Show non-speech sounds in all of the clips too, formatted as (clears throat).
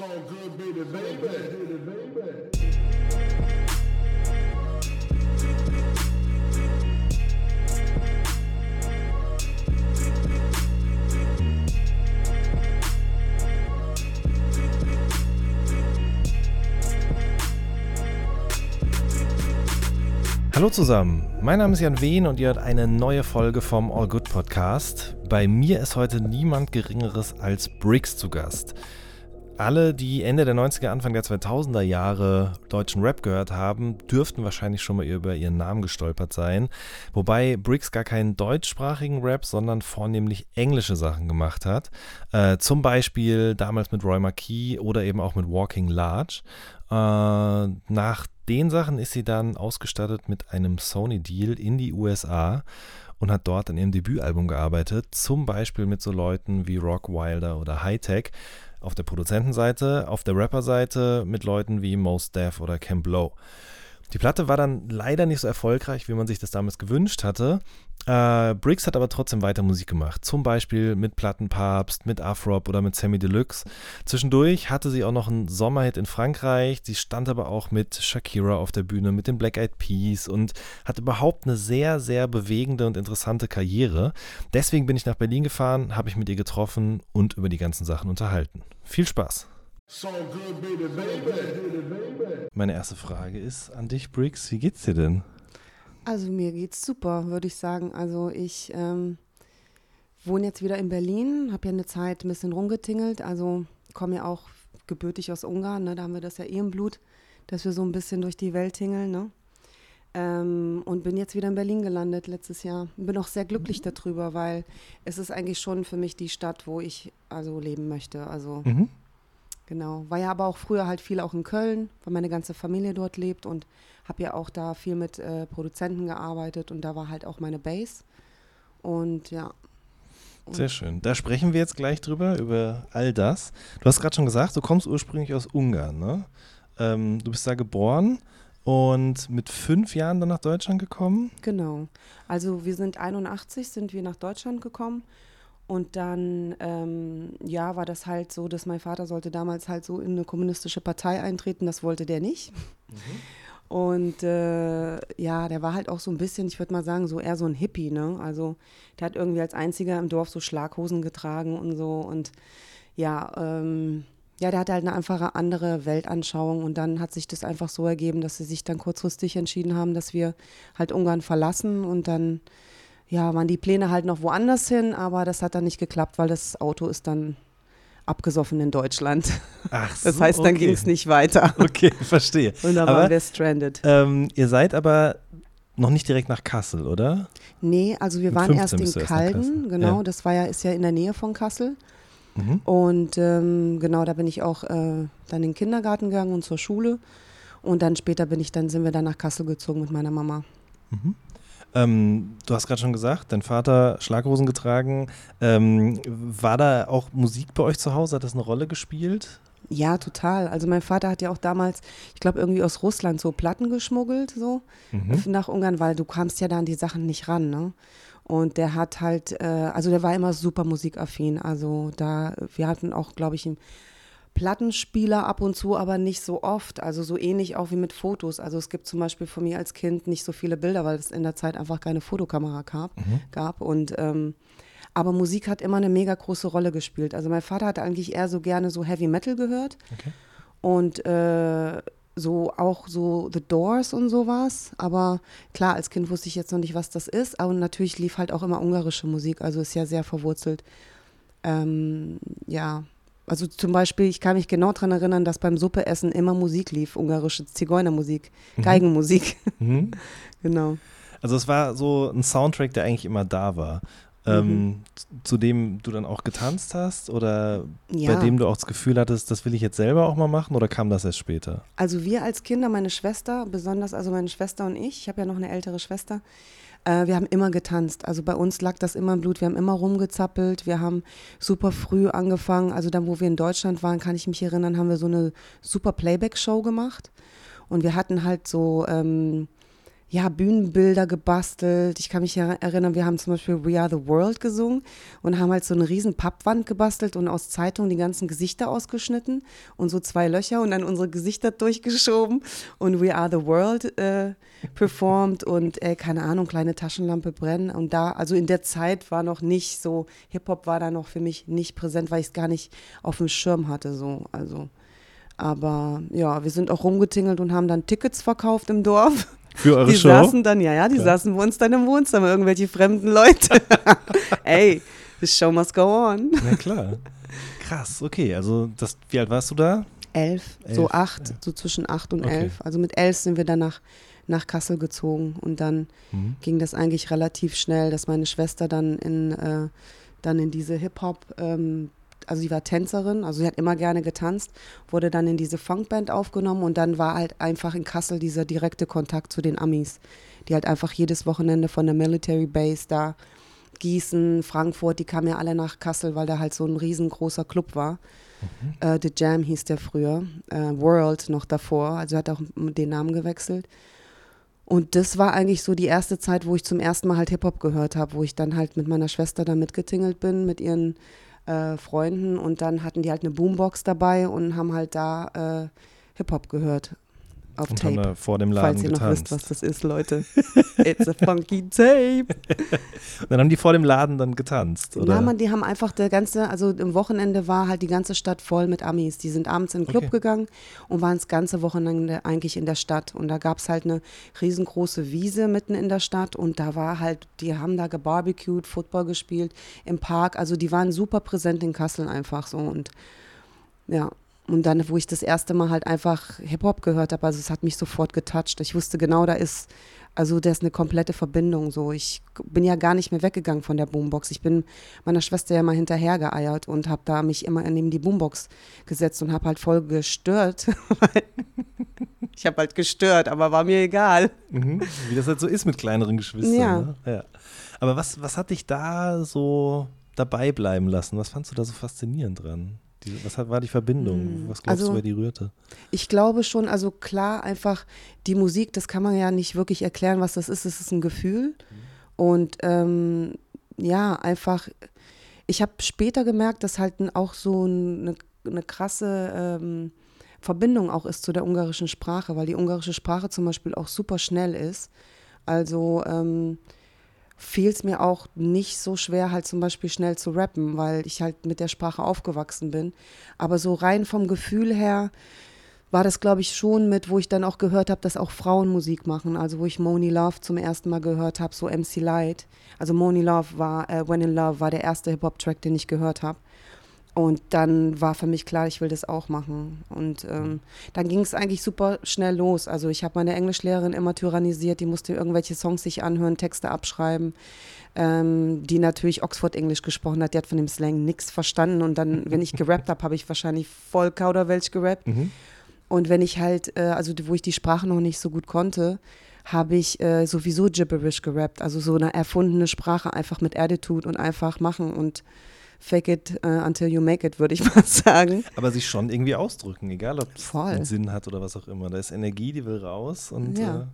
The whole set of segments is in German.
So good, baby, baby, baby. Hallo zusammen, mein Name ist Jan Wehn und ihr hört eine neue Folge vom All Good Podcast. Bei mir ist heute niemand Geringeres als Briggs zu Gast. Alle, die Ende der 90er, Anfang der 2000er Jahre deutschen Rap gehört haben, dürften wahrscheinlich schon mal über ihren Namen gestolpert sein. Wobei Briggs gar keinen deutschsprachigen Rap, sondern vornehmlich englische Sachen gemacht hat. Äh, zum Beispiel damals mit Roy Marquis oder eben auch mit Walking Large. Äh, nach den Sachen ist sie dann ausgestattet mit einem Sony-Deal in die USA und hat dort an ihrem Debütalbum gearbeitet, zum Beispiel mit so Leuten wie Rock Wilder oder Hightech auf der Produzentenseite, auf der Rapperseite mit Leuten wie Mos Def oder Cam Blow. Die Platte war dann leider nicht so erfolgreich, wie man sich das damals gewünscht hatte. Äh, Briggs hat aber trotzdem weiter Musik gemacht. Zum Beispiel mit Plattenpapst, mit Afrop oder mit Sammy Deluxe. Zwischendurch hatte sie auch noch einen Sommerhit in Frankreich. Sie stand aber auch mit Shakira auf der Bühne, mit den Black Eyed Peas und hat überhaupt eine sehr, sehr bewegende und interessante Karriere. Deswegen bin ich nach Berlin gefahren, habe ich mit ihr getroffen und über die ganzen Sachen unterhalten. Viel Spaß! So good, baby, baby. Meine erste Frage ist an dich, Briggs. Wie geht's dir denn? Also mir geht's super, würde ich sagen. Also ich ähm, wohne jetzt wieder in Berlin, habe ja eine Zeit ein bisschen rumgetingelt. Also komme ja auch gebürtig aus Ungarn, ne? da haben wir das ja eh im Blut, dass wir so ein bisschen durch die Welt tingeln. Ne? Ähm, und bin jetzt wieder in Berlin gelandet letztes Jahr. Bin auch sehr glücklich darüber, weil es ist eigentlich schon für mich die Stadt, wo ich also leben möchte. Also Mhm. Genau. War ja aber auch früher halt viel auch in Köln, weil meine ganze Familie dort lebt und habe ja auch da viel mit äh, Produzenten gearbeitet und da war halt auch meine Base. Und ja. Und Sehr schön. Da sprechen wir jetzt gleich drüber, über all das. Du hast gerade schon gesagt, du kommst ursprünglich aus Ungarn, ne? Ähm, du bist da geboren und mit fünf Jahren dann nach Deutschland gekommen. Genau. Also wir sind 81, sind wir nach Deutschland gekommen. Und dann, ähm, ja, war das halt so, dass mein Vater sollte damals halt so in eine kommunistische Partei eintreten. Das wollte der nicht. Und äh, ja, der war halt auch so ein bisschen, ich würde mal sagen, so eher so ein Hippie, ne? Also der hat irgendwie als einziger im Dorf so Schlaghosen getragen und so. Und ja, ähm, ja, der hatte halt eine einfache andere Weltanschauung. Und dann hat sich das einfach so ergeben, dass sie sich dann kurzfristig entschieden haben, dass wir halt Ungarn verlassen. Und dann, ja, waren die Pläne halt noch woanders hin, aber das hat dann nicht geklappt, weil das Auto ist dann abgesoffen in Deutschland. Ach Das heißt, dann ging es nicht weiter. (laughs) Okay, verstehe. Und dann Aber waren wir stranded. ähm, ihr seid aber noch nicht direkt nach Kassel, oder? Nee, also wir Mit waren 15 erst in Calden, genau, Ja. das war ja, ist ja in der Nähe von Kassel. Mhm. Und ähm, genau, da bin ich auch äh, dann in den Kindergarten gegangen und zur Schule. Und dann später bin ich, dann sind wir dann nach Kassel gezogen mit meiner Mama. Ähm, du hast gerade schon gesagt, dein Vater Schlaghosen getragen. Ähm, war da auch Musik bei euch zu Hause? Hat das eine Rolle gespielt? Ja, total. Also mein Vater hat ja auch damals, ich glaube, irgendwie aus Russland so Platten geschmuggelt, so Mhm. nach Ungarn, weil du kamst ja da an die Sachen nicht ran, ne? Und der hat halt, äh, also der war immer super musikaffin. Also da, wir hatten auch, glaube ich, einen Plattenspieler ab und zu, aber nicht so oft. Also so ähnlich auch wie mit Fotos. Also es gibt zum Beispiel von mir als Kind nicht so viele Bilder, weil es in der Zeit einfach keine Fotokamera gab. gab. Und ähm, aber Musik hat immer eine mega große Rolle gespielt. Also mein Vater hat eigentlich eher so gerne so Heavy Metal gehört. Okay. Und äh, so auch so The Doors und sowas. Aber klar, als Kind wusste ich jetzt noch nicht, was das ist. Aber natürlich lief halt auch immer ungarische Musik. Also ist ja sehr verwurzelt. Ähm, ja, also zum Beispiel, ich kann mich genau daran erinnern, dass beim Suppeessen immer Musik lief, ungarische Zigeunermusik, Geigenmusik. Mhm. (laughs) genau. Also es war so ein Soundtrack, der eigentlich immer da war. Ähm, z- Zu dem du dann auch getanzt hast oder Ja. bei dem du auch das Gefühl hattest, das will ich jetzt selber auch mal machen oder kam das erst später? Also wir als Kinder, meine Schwester, besonders also meine Schwester und ich, ich habe ja noch eine ältere Schwester, äh, wir haben immer getanzt. Also bei uns lag das immer im Blut. Wir haben immer rumgezappelt. Wir haben super früh angefangen. Also dann, wo wir in Deutschland waren, kann ich mich erinnern, haben wir so eine super Playback-Show gemacht. Und wir hatten halt so, ähm, ja, Bühnenbilder gebastelt. Ich kann mich ja erinnern, wir haben zum Beispiel We Are the World gesungen und haben halt so eine riesen Pappwand gebastelt und aus Zeitungen die ganzen Gesichter ausgeschnitten und so zwei Löcher und dann unsere Gesichter durchgeschoben und We Are the World äh, performt und äh, keine Ahnung, kleine Taschenlampe brennen. Und da, also in der Zeit war noch nicht so, Hip-Hop war da noch für mich nicht präsent, weil ich es gar nicht auf dem Schirm hatte. So, also. Aber ja, wir sind auch rumgetingelt und haben dann Tickets verkauft im Dorf. Für eure die Show? saßen dann, ja, ja, die saßen bei uns dann im Wohnzimmer, irgendwelche fremden Leute. (laughs) Ey, the show must go on. Na klar. Krass, okay. Also, das, wie alt warst du da? Elf, Elf, so acht, ja. so zwischen acht und Okay. elf. Also mit elf sind wir dann nach, nach Kassel gezogen und dann Mhm. ging das eigentlich relativ schnell, dass meine Schwester dann in, äh, dann in diese Hip-Hop, ähm, also sie war Tänzerin, also sie hat immer gerne getanzt, wurde dann in diese Funkband aufgenommen und dann war halt einfach in Kassel dieser direkte Kontakt zu den Amis, die halt einfach jedes Wochenende von der Military Base da, Gießen, Frankfurt, die kamen ja alle nach Kassel, weil da halt so ein riesengroßer Club war. Äh, The Jam hieß der früher, äh, World noch davor, also hat auch den Namen gewechselt. Und das war eigentlich so die erste Zeit, wo ich zum ersten Mal halt Hip-Hop gehört habe, wo ich dann halt mit meiner Schwester da mitgetingelt bin, mit ihren äh, Freunden und dann hatten die halt eine Boombox dabei und haben halt da äh, Hip-Hop gehört auf Und haben Tape. da vor dem Laden Falls ihr noch getanzt. wisst, was das ist, Leute. (laughs) It's a funky tape. Und (laughs) dann haben die vor dem Laden dann getanzt, oder? Ja, man, die haben einfach der ganze, also im Wochenende war halt die ganze Stadt voll mit Amis. Die sind abends in den Club Okay. gegangen und waren das ganze Wochenende eigentlich in der Stadt. Und da gab es halt eine riesengroße Wiese mitten in der Stadt und da war halt, die haben da gebarbecued, Football gespielt im Park. Also die waren super präsent in Kassel einfach so und ja. Und dann, wo ich das erste Mal halt einfach Hip-Hop gehört habe, also es hat mich sofort getoucht. Ich wusste genau, da ist, also da ist eine komplette Verbindung so. Ich bin ja gar nicht mehr weggegangen von der Boombox. Ich bin meiner Schwester ja mal hinterhergeeiert und habe da mich immer neben die Boombox gesetzt und habe halt voll gestört. (laughs) ich habe halt gestört, aber war mir egal. Mhm. Wie das halt so ist mit kleineren Geschwistern. Ja. Ne? ja. Aber was, was hat dich da so dabei bleiben lassen? Was fandst du da so faszinierend dran? Die, was hat, war die Verbindung? Was glaubst also- du, wer die rührte? Ich glaube schon, also klar, einfach die Musik, das kann man ja nicht wirklich erklären, was das ist. Es ist ein Gefühl. Und ähm, ja, einfach, ich habe später gemerkt, dass halt auch so eine, eine krasse ähm, Verbindung auch ist zu der ungarischen Sprache, weil die ungarische Sprache zum Beispiel auch super schnell ist. Also ähm, fiel es mir auch nicht so schwer, halt zum Beispiel schnell zu rappen, weil ich halt mit der Sprache aufgewachsen bin. Aber so rein vom Gefühl her war das, glaube ich, schon mit, wo ich dann auch gehört habe, dass auch Frauen Musik machen. Also wo ich Moni Love zum ersten Mal gehört habe, so MC Light. Also Moni Love war, äh, When in Love war der erste Hip-Hop-Track, den ich gehört habe. Und dann war für mich klar, ich will das auch machen. Und ähm, dann ging es eigentlich super schnell los. Also ich habe meine Englischlehrerin immer tyrannisiert, die musste irgendwelche Songs sich anhören, Texte abschreiben, ähm, die natürlich Oxford-Englisch gesprochen hat. Die hat von dem Slang nichts verstanden. Und dann, wenn ich gerappt habe, habe ich wahrscheinlich voll Kauderwelsch gerappt. Mhm. Und wenn ich halt, äh, also wo ich die Sprache noch nicht so gut konnte, habe ich äh, sowieso Gibberish gerappt. Also so eine erfundene Sprache einfach mit Attitude und einfach machen und fake it uh, until you make it, würde ich (laughs) mal sagen. Aber sich schon irgendwie ausdrücken, egal ob es einen Sinn hat oder was auch immer. Da ist Energie, die will raus und Ja. äh,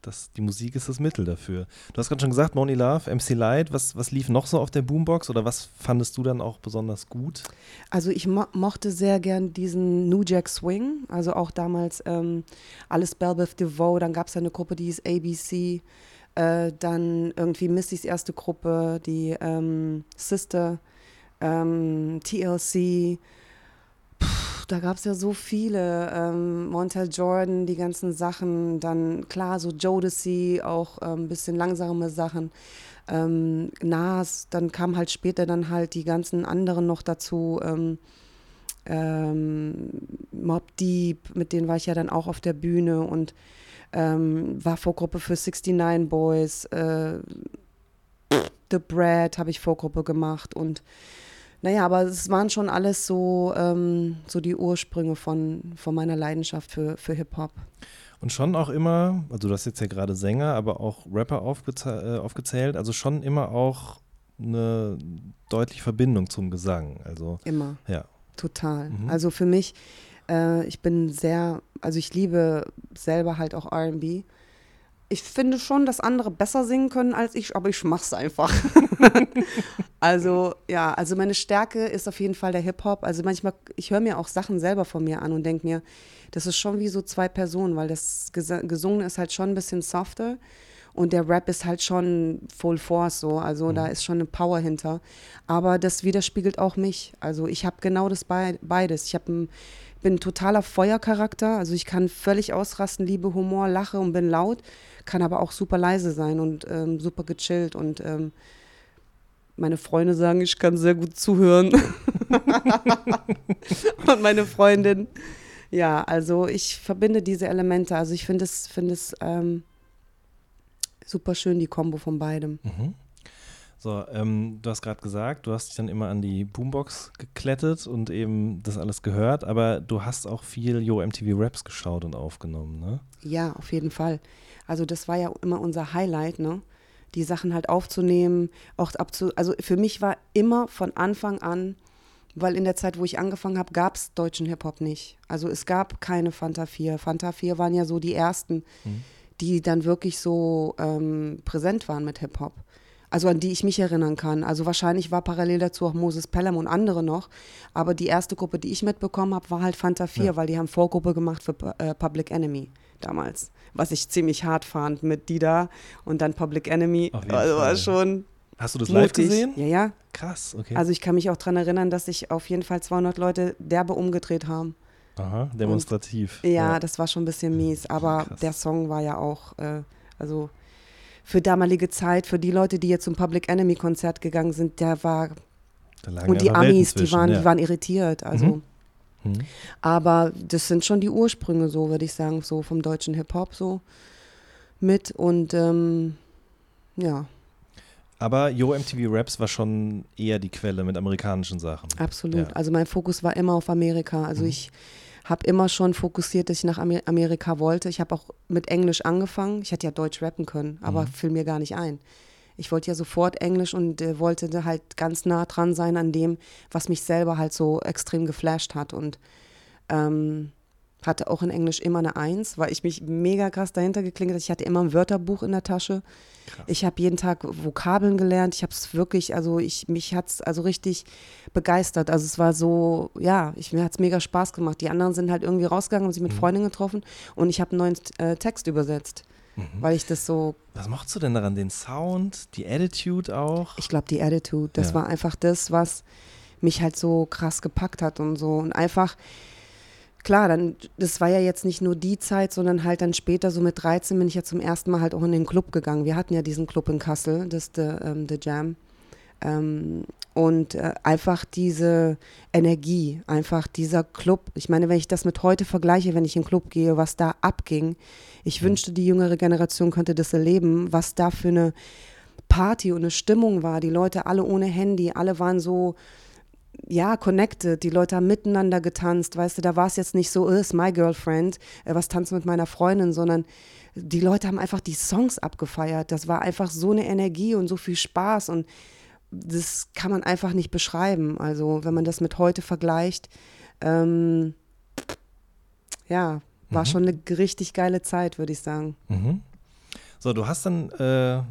das, die Musik ist das Mittel dafür. Du hast gerade schon gesagt, Moni Love, MC Light, was, was lief noch so auf der Boombox oder was fandest du dann auch besonders gut? Also ich mo mochte sehr gern diesen New Jack Swing, also auch damals ähm, alles Belbeth DeVoe, dann gab es eine Gruppe, die hieß ABC, äh, dann irgendwie Missys erste Gruppe, die ähm, Sister, ähm, TLC, Puh, da gab es ja so viele, ähm, Montel Jordan, die ganzen Sachen, dann klar so Jodeci, auch ein ähm, bisschen langsame Sachen. Ähm, Nas, dann kam halt später dann halt die ganzen anderen noch dazu, ähm, ähm, Mob Deep, mit denen war ich ja dann auch auf der Bühne und ähm, war Vorgruppe für 69 Boys, äh, The Bread habe ich Vorgruppe gemacht und naja, aber es waren schon alles so, ähm, so die Ursprünge von, von meiner Leidenschaft für, für Hip-Hop. Und schon auch immer, also du hast jetzt ja gerade Sänger, aber auch Rapper aufgeze äh, aufgezählt, also schon immer auch eine deutliche Verbindung zum Gesang. Also Immer. ja. Total. Mhm. Also für mich, äh, ich bin sehr, also ich liebe selber halt auch RB. Ich finde schon, dass andere besser singen können als ich, aber ich mach's einfach. (laughs) also, ja, also meine Stärke ist auf jeden Fall der Hip-Hop. Also manchmal, ich höre mir auch Sachen selber von mir an und denke mir, das ist schon wie so zwei Personen, weil das Ges Gesungene ist halt schon ein bisschen softer und der Rap ist halt schon Full Force so, also mhm. da ist schon eine Power hinter. Aber das widerspiegelt auch mich. Also ich habe genau das be beides. Ich habe ein bin totaler Feuercharakter, also ich kann völlig ausrasten, liebe Humor, lache und bin laut, kann aber auch super leise sein und ähm, super gechillt und ähm, meine Freunde sagen, ich kann sehr gut zuhören. (laughs) und meine Freundin, ja, also ich verbinde diese Elemente. Also ich finde es, finde es ähm, super schön, die Kombo von beidem. Mhm. So, ähm, du hast gerade gesagt, du hast dich dann immer an die Boombox geklettet und eben das alles gehört, aber du hast auch viel Yo MTV Raps geschaut und aufgenommen, ne? Ja, auf jeden Fall. Also das war ja immer unser Highlight, ne? Die Sachen halt aufzunehmen, auch abzu. Also für mich war immer von Anfang an, weil in der Zeit, wo ich angefangen habe, gab es deutschen Hip-Hop nicht. Also es gab keine Fanta 4. Fanta 4 waren ja so die ersten, mhm. die dann wirklich so ähm, präsent waren mit Hip-Hop also an die ich mich erinnern kann. Also wahrscheinlich war parallel dazu auch Moses Pelham und andere noch. Aber die erste Gruppe, die ich mitbekommen habe, war halt Fanta 4, ja. weil die haben Vorgruppe gemacht für äh, Public Enemy damals. Was ich ziemlich hart fand mit Dida und dann Public Enemy. Also war schon. Hast du das mutig. live gesehen? Ja, ja. Krass, okay. Also ich kann mich auch daran erinnern, dass sich auf jeden Fall 200 Leute derbe umgedreht haben. Aha, demonstrativ. Und, ja, ja, das war schon ein bisschen mies. Aber Krass. der Song war ja auch, äh, also für damalige Zeit, für die Leute, die jetzt zum Public Enemy Konzert gegangen sind, der war und die Amis, die waren, ja. die waren irritiert. Also. Mhm. Mhm. Aber das sind schon die Ursprünge, so würde ich sagen, so vom deutschen Hip-Hop so mit. Und ähm, ja. Aber Yo MTV Raps war schon eher die Quelle mit amerikanischen Sachen. Absolut. Ja. Also mein Fokus war immer auf Amerika. Also mhm. ich habe immer schon fokussiert, dass ich nach Amerika wollte. Ich habe auch mit Englisch angefangen. Ich hätte ja Deutsch rappen können, aber mhm. fiel mir gar nicht ein. Ich wollte ja sofort Englisch und äh, wollte halt ganz nah dran sein an dem, was mich selber halt so extrem geflasht hat. Und ähm, hatte auch in Englisch immer eine Eins, weil ich mich mega krass dahinter geklingelt habe. Ich hatte immer ein Wörterbuch in der Tasche. Krass. Ich habe jeden Tag Vokabeln gelernt. Ich habe es wirklich, also ich, mich hat es also richtig begeistert. Also es war so, ja, ich, mir hat es mega Spaß gemacht. Die anderen sind halt irgendwie rausgegangen, haben sich mit mhm. Freundinnen getroffen und ich habe einen neuen äh, Text übersetzt. Mhm. Weil ich das so. Was machst du denn daran? Den Sound, die Attitude auch? Ich glaube, die Attitude, das ja. war einfach das, was mich halt so krass gepackt hat und so. Und einfach, klar, dann, das war ja jetzt nicht nur die Zeit, sondern halt dann später, so mit 13, bin ich ja zum ersten Mal halt auch in den Club gegangen. Wir hatten ja diesen Club in Kassel, das The, ähm, The Jam. Ähm, und äh, einfach diese Energie, einfach dieser Club. Ich meine, wenn ich das mit heute vergleiche, wenn ich in den Club gehe, was da abging, ich mhm. wünschte, die jüngere Generation könnte das erleben, was da für eine Party und eine Stimmung war. Die Leute alle ohne Handy, alle waren so ja, connected. Die Leute haben miteinander getanzt, weißt du, da war es jetzt nicht so, ist my girlfriend, äh, was tanzt mit meiner Freundin, sondern die Leute haben einfach die Songs abgefeiert. Das war einfach so eine Energie und so viel Spaß und das kann man einfach nicht beschreiben. Also, wenn man das mit heute vergleicht, ähm, ja, war mhm. schon eine richtig geile Zeit, würde ich sagen. Mhm. So, du hast dann äh,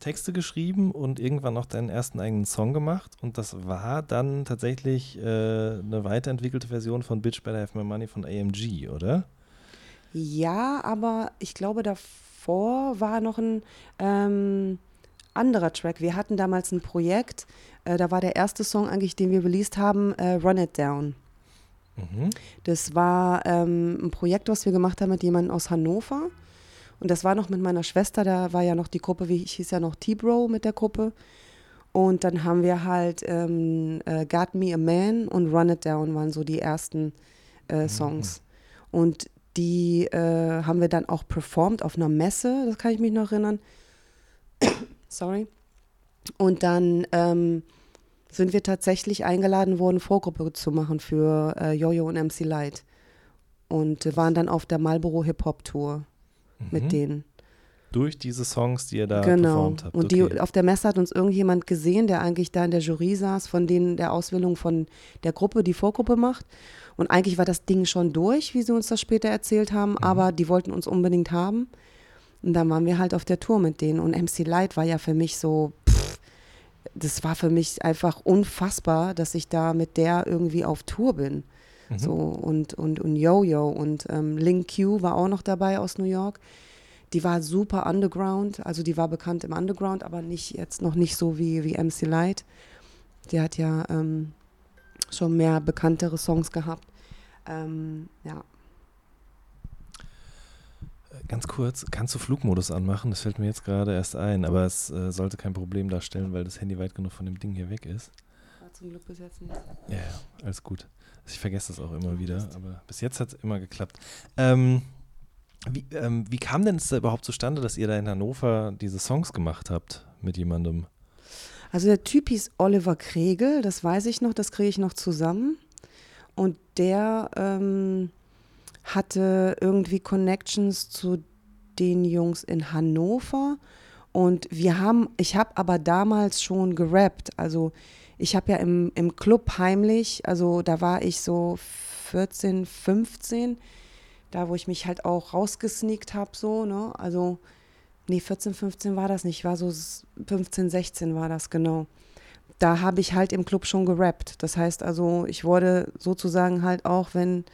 Texte geschrieben und irgendwann auch deinen ersten eigenen Song gemacht und das war dann tatsächlich äh, eine weiterentwickelte Version von Bitch Better Have My Money von AMG, oder? Ja, aber ich glaube, davor war noch ein ähm, anderer Track. Wir hatten damals ein Projekt, äh, da war der erste Song eigentlich, den wir released haben, äh, Run It Down. Mhm. Das war ähm, ein Projekt, was wir gemacht haben mit jemandem aus Hannover. Und das war noch mit meiner Schwester, da war ja noch die Gruppe, wie ich hieß ja noch T-Bro mit der Gruppe. Und dann haben wir halt ähm, äh, Got Me a Man und Run It Down waren so die ersten äh, mhm. Songs. Mhm. Und die äh, haben wir dann auch performt auf einer Messe, das kann ich mich noch erinnern. (coughs) Sorry. Und dann ähm, sind wir tatsächlich eingeladen worden, Vorgruppe zu machen für äh, Jojo und MC Light. Und waren dann auf der Marlboro Hip Hop Tour mit mhm. denen. Durch diese Songs, die ihr da genau. performt habt. Und okay. die, auf der Messe hat uns irgendjemand gesehen, der eigentlich da in der Jury saß, von denen der Auswählung von der Gruppe, die Vorgruppe macht. Und eigentlich war das Ding schon durch, wie sie uns das später erzählt haben, mhm. aber die wollten uns unbedingt haben. Und dann waren wir halt auf der Tour mit denen. Und MC Light war ja für mich so, pff, das war für mich einfach unfassbar, dass ich da mit der irgendwie auf Tour bin. Mhm. So und, und, und Yo-Yo und ähm, Link Q war auch noch dabei aus New York. Die war super underground, also die war bekannt im Underground, aber nicht jetzt noch nicht so wie, wie MC Light. Die hat ja ähm, schon mehr bekanntere Songs gehabt. Ähm, ja. Ganz kurz, kannst du Flugmodus anmachen? Das fällt mir jetzt gerade erst ein, aber es äh, sollte kein Problem darstellen, weil das Handy weit genug von dem Ding hier weg ist. War zum Glück bis jetzt nicht. Ja, ja, alles gut. Ich vergesse das auch immer wieder, aber bis jetzt hat es immer geklappt. Ähm, wie, ähm, wie kam denn es da überhaupt zustande, dass ihr da in Hannover diese Songs gemacht habt mit jemandem? Also der Typ hieß Oliver Kregel, das weiß ich noch, das kriege ich noch zusammen. Und der ähm, hatte irgendwie Connections zu den Jungs in Hannover. Und wir haben, ich habe aber damals schon gerappt. Also ich habe ja im, im Club heimlich, also da war ich so 14, 15, da wo ich mich halt auch rausgesneakt habe, so, ne? Also, nee, 14, 15 war das nicht, war so 15, 16 war das, genau. Da habe ich halt im Club schon gerappt. Das heißt also, ich wurde sozusagen halt auch, wenn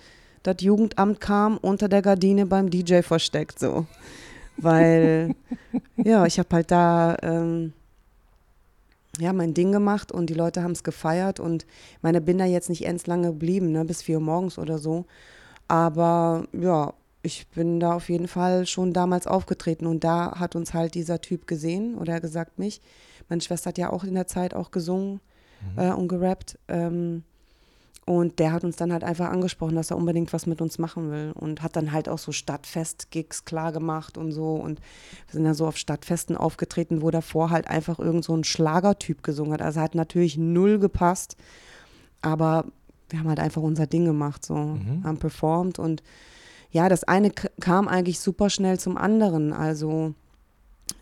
das Jugendamt kam, unter der Gardine beim DJ versteckt, so. Weil, (laughs) ja, ich habe halt da ähm, ja, mein Ding gemacht und die Leute haben es gefeiert und meine bin da jetzt nicht ends lange geblieben, ne, bis vier Uhr morgens oder so. Aber ja, ich bin da auf jeden Fall schon damals aufgetreten und da hat uns halt dieser Typ gesehen oder gesagt mich. Meine Schwester hat ja auch in der Zeit auch gesungen äh, und gerappt. Ähm, und der hat uns dann halt einfach angesprochen, dass er unbedingt was mit uns machen will. Und hat dann halt auch so Stadtfest-Gigs klar gemacht und so. Und wir sind ja so auf Stadtfesten aufgetreten, wo davor halt einfach irgend so ein Schlagertyp gesungen hat. Also hat natürlich null gepasst. Aber wir haben halt einfach unser Ding gemacht, so, haben performt. Und ja, das eine kam eigentlich super schnell zum anderen. Also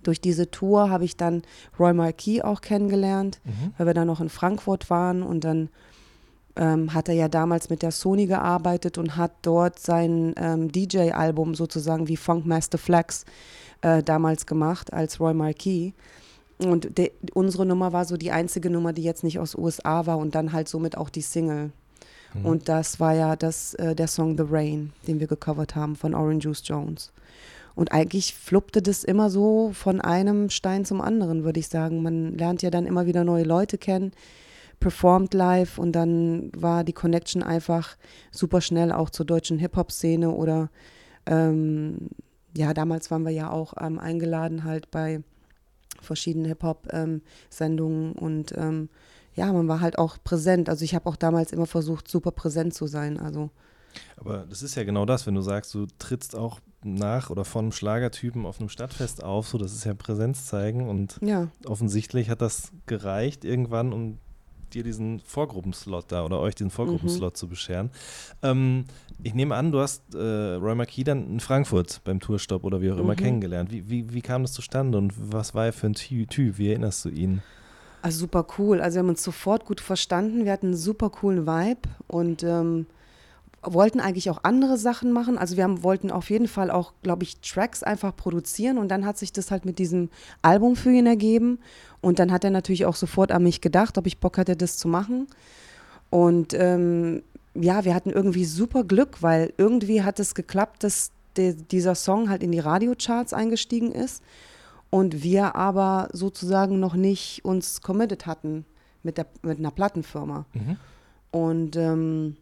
durch diese Tour habe ich dann Roy Marquis auch kennengelernt, weil wir dann noch in Frankfurt waren und dann ähm, hat er ja damals mit der Sony gearbeitet und hat dort sein ähm, DJ-Album sozusagen wie Funk Master Flex äh, damals gemacht als Roy Marquis. Und de, unsere Nummer war so die einzige Nummer, die jetzt nicht aus USA war und dann halt somit auch die Single. Und das war ja das, äh, der Song The Rain, den wir gecovert haben von Orange Juice Jones. Und eigentlich fluppte das immer so von einem Stein zum anderen, würde ich sagen. Man lernt ja dann immer wieder neue Leute kennen, performt live und dann war die Connection einfach super schnell auch zur deutschen Hip-Hop-Szene oder ähm, ja, damals waren wir ja auch ähm, eingeladen halt bei verschiedenen Hip-Hop-Sendungen und ähm, ja, man war halt auch präsent. Also ich habe auch damals immer versucht, super präsent zu sein. Also Aber das ist ja genau das, wenn du sagst, du trittst auch nach oder von einem Schlagertypen auf einem Stadtfest auf, so das ist ja Präsenz zeigen und ja, offensichtlich hat das gereicht irgendwann, um dir diesen Vorgruppenslot da oder euch diesen Vorgruppenslot zu bescheren. Ähm, ich nehme an, du hast äh, Roy Marquis dann in Frankfurt beim Tourstopp oder wie auch immer kennengelernt. Wie, wie, wie kam das zustande und was war er für ein Ty Typ? Wie erinnerst du ihn? also super cool. Also wir haben uns sofort gut verstanden. Wir hatten einen super coolen Vibe und ähm, wollten eigentlich auch andere Sachen machen. Also wir haben, wollten auf jeden Fall auch, glaube ich, Tracks einfach produzieren und dann hat sich das halt mit diesem Album für ihn ergeben. Und dann hat er natürlich auch sofort an mich gedacht, ob ich Bock hatte, das zu machen. Und ähm, ja, wir hatten irgendwie super Glück, weil irgendwie hat es geklappt, dass der, dieser Song halt in die Radiocharts eingestiegen ist und wir aber sozusagen noch nicht uns committed hatten mit, der, mit einer Plattenfirma. Und ähm,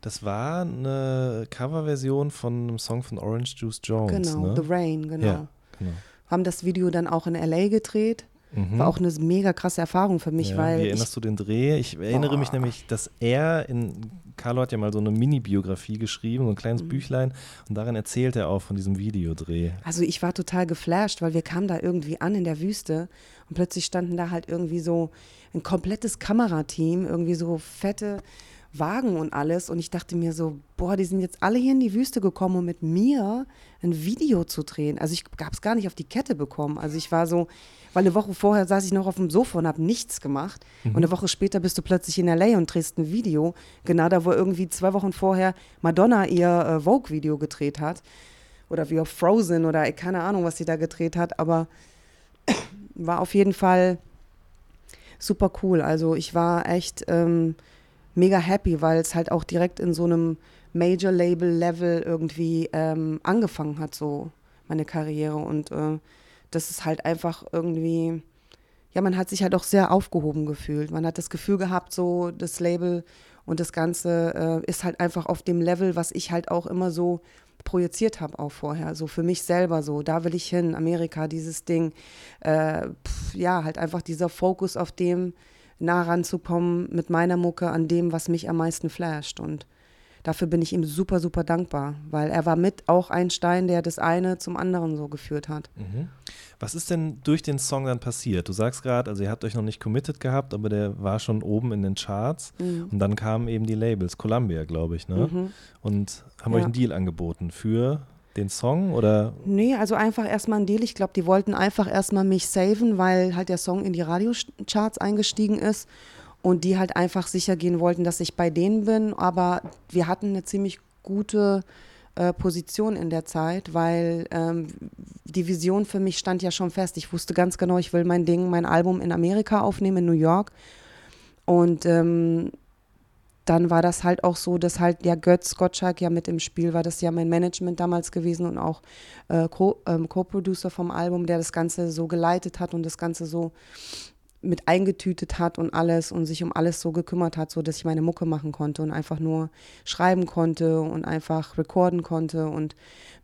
Das war eine Coverversion von einem Song von Orange Juice Jones. genau, ne? The Rain, genau. Ja, genau. Haben das Video dann auch in LA gedreht. War auch eine mega krasse Erfahrung für mich, Mhm. Ja, weil wie ich, erinnerst du den Dreh? Ich erinnere mich nämlich, dass er in Carlo hat ja mal so eine Mini-Biografie geschrieben, so ein kleines Mhm. Büchlein, und darin erzählt er auch von diesem Videodreh. Also ich war total geflasht, weil wir kamen da irgendwie an in der Wüste und plötzlich standen da halt irgendwie so ein komplettes Kamerateam, irgendwie so fette Wagen und alles. Und ich dachte mir so, boah, die sind jetzt alle hier in die Wüste gekommen, um mit mir ein Video zu drehen. Also ich habe es gar nicht auf die Kette bekommen. Also ich war so, weil eine Woche vorher saß ich noch auf dem Sofa und habe nichts gemacht. Und eine Woche später bist du plötzlich in L.A. und drehst ein Video. Genau da, wo irgendwie zwei Wochen vorher Madonna ihr äh, Vogue-Video gedreht hat. oder wie auf Frozen oder keine Ahnung, was sie da gedreht hat, aber war auf jeden Fall super cool. Also ich war echt ähm, mega happy, weil es halt auch direkt in so einem Major-Label-Level irgendwie ähm, angefangen hat, so meine Karriere. Und äh, das ist halt einfach irgendwie, ja, man hat sich halt auch sehr aufgehoben gefühlt. Man hat das Gefühl gehabt, so das Label und das Ganze äh, ist halt einfach auf dem Level, was ich halt auch immer so projiziert habe auch vorher, so für mich selber so, da will ich hin, Amerika, dieses Ding, äh, pf, ja, halt einfach dieser Fokus auf dem nah ranzukommen mit meiner Mucke an dem, was mich am meisten flasht und dafür bin ich ihm super, super dankbar, weil er war mit auch ein Stein, der das eine zum anderen so geführt hat. Mhm. Was ist denn durch den Song dann passiert? Du sagst gerade, also ihr habt euch noch nicht committed gehabt, aber der war schon oben in den Charts Mhm. und dann kamen eben die Labels, Columbia, glaube ich, ne? Mhm. Und haben Ja. euch einen Deal angeboten für den Song oder? Nee, also einfach erstmal ein Deal. Ich glaube, die wollten einfach erstmal mich saven, weil halt der Song in die Radiocharts eingestiegen ist und die halt einfach sicher gehen wollten, dass ich bei denen bin. Aber wir hatten eine ziemlich gute äh, Position in der Zeit, weil ähm, die Vision für mich stand ja schon fest. Ich wusste ganz genau, ich will mein Ding, mein Album in Amerika aufnehmen, in New York. Und ähm, dann war das halt auch so, dass halt ja Götz Gottschalk ja mit im Spiel war, das ist ja mein Management damals gewesen und auch äh, ähm, Co-Producer vom Album, der das Ganze so geleitet hat und das Ganze so mit eingetütet hat und alles und sich um alles so gekümmert hat, so dass ich meine Mucke machen konnte und einfach nur schreiben konnte und einfach recorden konnte und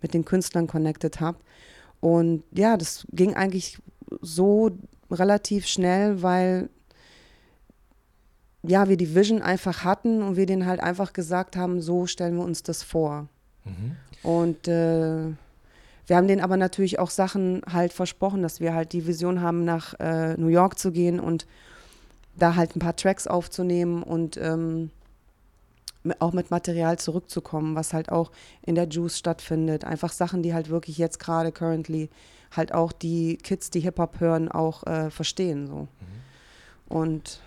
mit den Künstlern connected habe. Und ja, das ging eigentlich so relativ schnell, weil ja, wir die Vision einfach hatten und wir denen halt einfach gesagt haben, so stellen wir uns das vor. Mhm. Und äh, wir haben denen aber natürlich auch Sachen halt versprochen, dass wir halt die Vision haben, nach äh, New York zu gehen und da halt ein paar Tracks aufzunehmen und ähm, auch mit Material zurückzukommen, was halt auch in der Juice stattfindet. Einfach Sachen, die halt wirklich jetzt gerade currently halt auch die Kids, die Hip-Hop hören, auch äh, verstehen. So. Und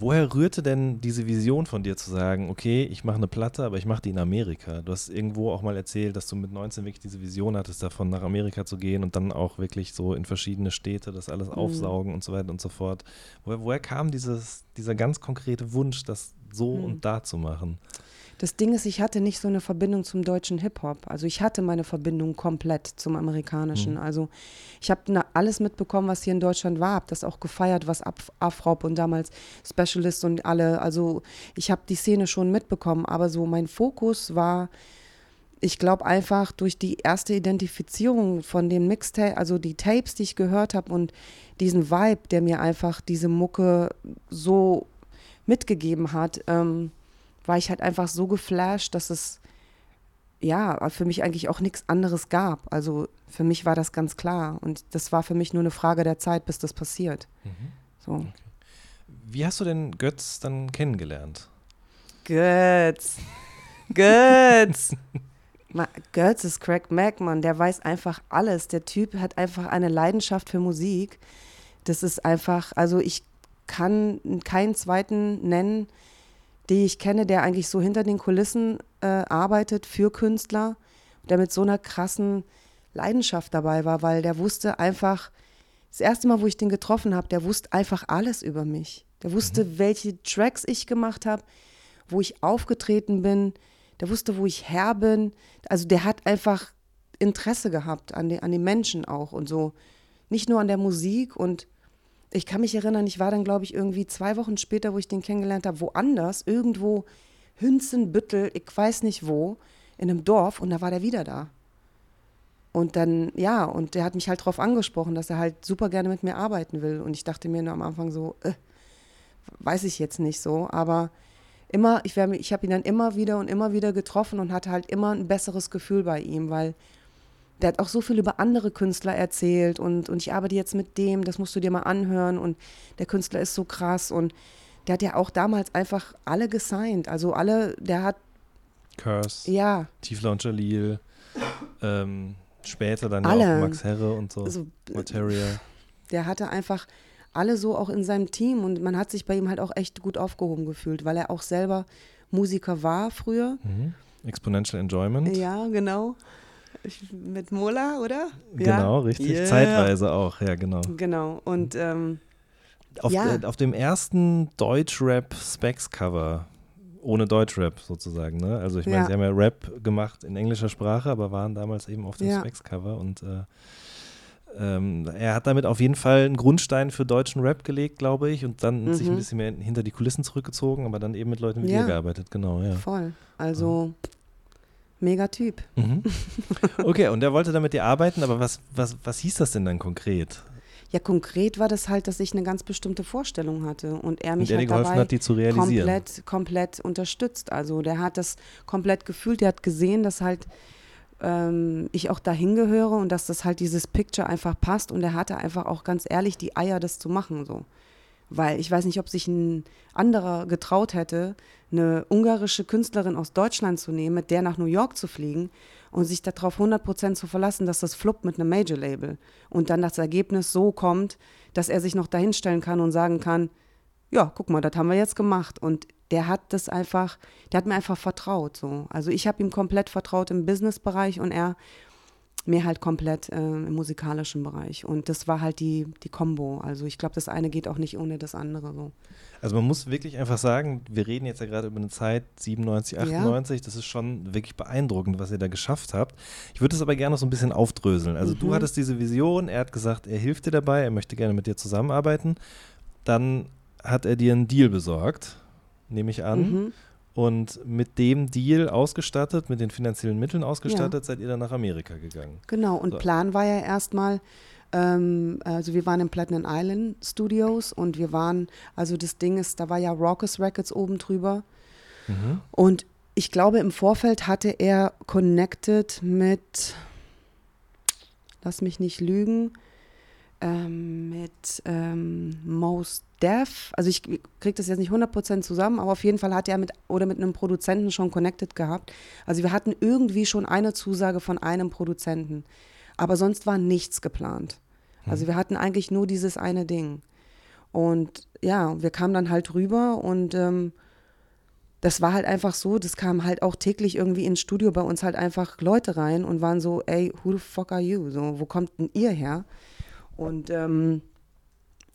Woher rührte denn diese Vision von dir zu sagen, okay, ich mache eine Platte, aber ich mache die in Amerika? Du hast irgendwo auch mal erzählt, dass du mit 19 wirklich diese Vision hattest, davon nach Amerika zu gehen und dann auch wirklich so in verschiedene Städte das alles aufsaugen und so weiter und so fort. Woher, woher kam dieses, dieser ganz konkrete Wunsch, das so Hm. und da zu machen? Das Ding ist, ich hatte nicht so eine Verbindung zum deutschen Hip-Hop. Also ich hatte meine Verbindung komplett zum amerikanischen. Mhm. Also ich habe alles mitbekommen, was hier in Deutschland war, habe das auch gefeiert, was Af Afrop und damals Specialist und alle. Also ich habe die Szene schon mitbekommen, aber so mein Fokus war, ich glaube einfach durch die erste Identifizierung von den Mixtape, also die Tapes, die ich gehört habe und diesen Vibe, der mir einfach diese Mucke so mitgegeben hat, ähm, war ich halt einfach so geflasht, dass es ja für mich eigentlich auch nichts anderes gab. Also für mich war das ganz klar und das war für mich nur eine Frage der Zeit, bis das passiert. So. Wie hast du denn Götz dann kennengelernt? Götz. Götz. (laughs) Götz ist Craig Mack, Mann. Der weiß einfach alles. Der Typ hat einfach eine Leidenschaft für Musik. Das ist einfach, also ich kann keinen zweiten nennen, den ich kenne, der eigentlich so hinter den Kulissen äh, arbeitet für Künstler, der mit so einer krassen Leidenschaft dabei war, weil der wusste einfach, das erste Mal, wo ich den getroffen habe, der wusste einfach alles über mich. Der wusste, welche Tracks ich gemacht habe, wo ich aufgetreten bin. Der wusste, wo ich her bin. Also der hat einfach Interesse gehabt an, den an den Menschen auch und so. Nicht nur an der Musik. Und ich kann mich erinnern, ich war dann, glaube ich, irgendwie zwei Wochen später, wo ich den kennengelernt habe, woanders, irgendwo Hünzenbüttel, ich weiß nicht wo, in einem Dorf und da war der wieder da. Und dann, ja, und der hat mich halt darauf angesprochen, dass er halt super gerne mit mir arbeiten will. Und ich dachte mir nur am Anfang so, äh, weiß ich jetzt nicht so, aber immer, ich, ich habe ihn dann immer wieder und immer wieder getroffen und hatte halt immer ein besseres Gefühl bei ihm, weil der hat auch so viel über andere Künstler erzählt und, und ich arbeite jetzt mit dem, das musst du dir mal anhören und der Künstler ist so krass und der hat ja auch damals einfach alle gesigned, also alle, der hat, Curse, ja, Tiefler und Jalil, ähm, später dann Alle. ja auch Max Herre und so, also Materia. der hatte einfach alle so auch in seinem Team und man hat sich bei ihm halt auch echt gut aufgehoben gefühlt, weil er auch selber Musiker war früher. Mhm. Exponential Enjoyment. Ja, genau. Ich, mit Mola, oder? Genau, richtig. Yeah. Zeitweise auch, ja, genau. Genau. Und ähm, auf, ja. äh, auf dem ersten Deutschrap-Specs-Cover, ohne Deutschrap sozusagen, ne? Also ich meine, Ja. sie haben ja Rap gemacht in englischer Sprache, aber waren damals eben auf dem Ja. Specs-Cover und äh, ähm, er hat damit auf jeden Fall einen Grundstein für deutschen Rap gelegt, glaube ich, und dann sich ein Mhm. bisschen mehr hinter die Kulissen zurückgezogen, aber dann eben mit Leuten wie Ja. dir gearbeitet, genau, ja. voll. Also, mega Typ. Mhm. Okay, und er wollte dann mit dir arbeiten, aber was, was, was hieß das denn dann konkret? Ja, konkret war das halt, dass ich eine ganz bestimmte Vorstellung hatte und er Und mich er dir halt geholfen dabei hat, die zu realisieren. komplett, komplett unterstützt. Also der hat das komplett gefühlt, der hat gesehen, dass halt ähm, ich auch dahin gehöre und dass das halt dieses Picture einfach passt und er hatte einfach auch ganz ehrlich die Eier, das zu machen so. Weil ich weiß nicht, ob sich ein anderer getraut hätte, eine ungarische Künstlerin aus Deutschland zu nehmen, mit der nach New York zu fliegen und sich darauf 100% zu verlassen, dass das fluppt mit einem Major-Label und dann das Ergebnis so kommt, dass er sich noch dahinstellen kann und sagen kann, ja, guck mal, das haben wir jetzt gemacht. Und der hat das einfach, der hat mir einfach vertraut. So. Also ich habe ihm komplett vertraut im Business-Bereich und er mir halt komplett äh, im musikalischen Bereich. Und das war halt die, die Kombo. Also ich glaube, das eine geht auch nicht ohne das andere. So. Also man muss wirklich einfach sagen, wir reden jetzt ja gerade über eine Zeit 97, 98, das ist schon wirklich beeindruckend, was ihr da geschafft habt. Ich würde es aber gerne noch so ein bisschen aufdröseln. Also du Mhm. hattest diese Vision, er hat gesagt, er hilft dir dabei, er möchte gerne mit dir zusammenarbeiten. Dann hat er dir einen Deal besorgt, nehme ich an. Mhm. Und mit dem Deal ausgestattet, mit den finanziellen Mitteln ausgestattet, seid ihr dann nach Amerika gegangen. Genau, und So. Plan war ja erstmal, ähm, also wir waren im Platinum Island Studios und wir waren, also das Ding ist, da war ja Raucous Records oben drüber. Mhm. Und ich glaube, im Vorfeld hatte er connected mit, lass mich nicht lügen, ähm, mit ähm, Most Def. Also ich kriege das jetzt nicht 100% zusammen, aber auf jeden Fall hat er mit, oder mit einem Produzenten schon connected gehabt. Also wir hatten irgendwie schon eine Zusage von einem Produzenten. Aber sonst war nichts geplant. Also wir hatten eigentlich nur dieses eine Ding. Und ja, wir kamen dann halt rüber und ähm, das war halt einfach so, das kam halt auch täglich irgendwie ins Studio bei uns halt einfach Leute rein und waren so, ey, who the fuck are you? So, wo kommt denn ihr her? Und ähm,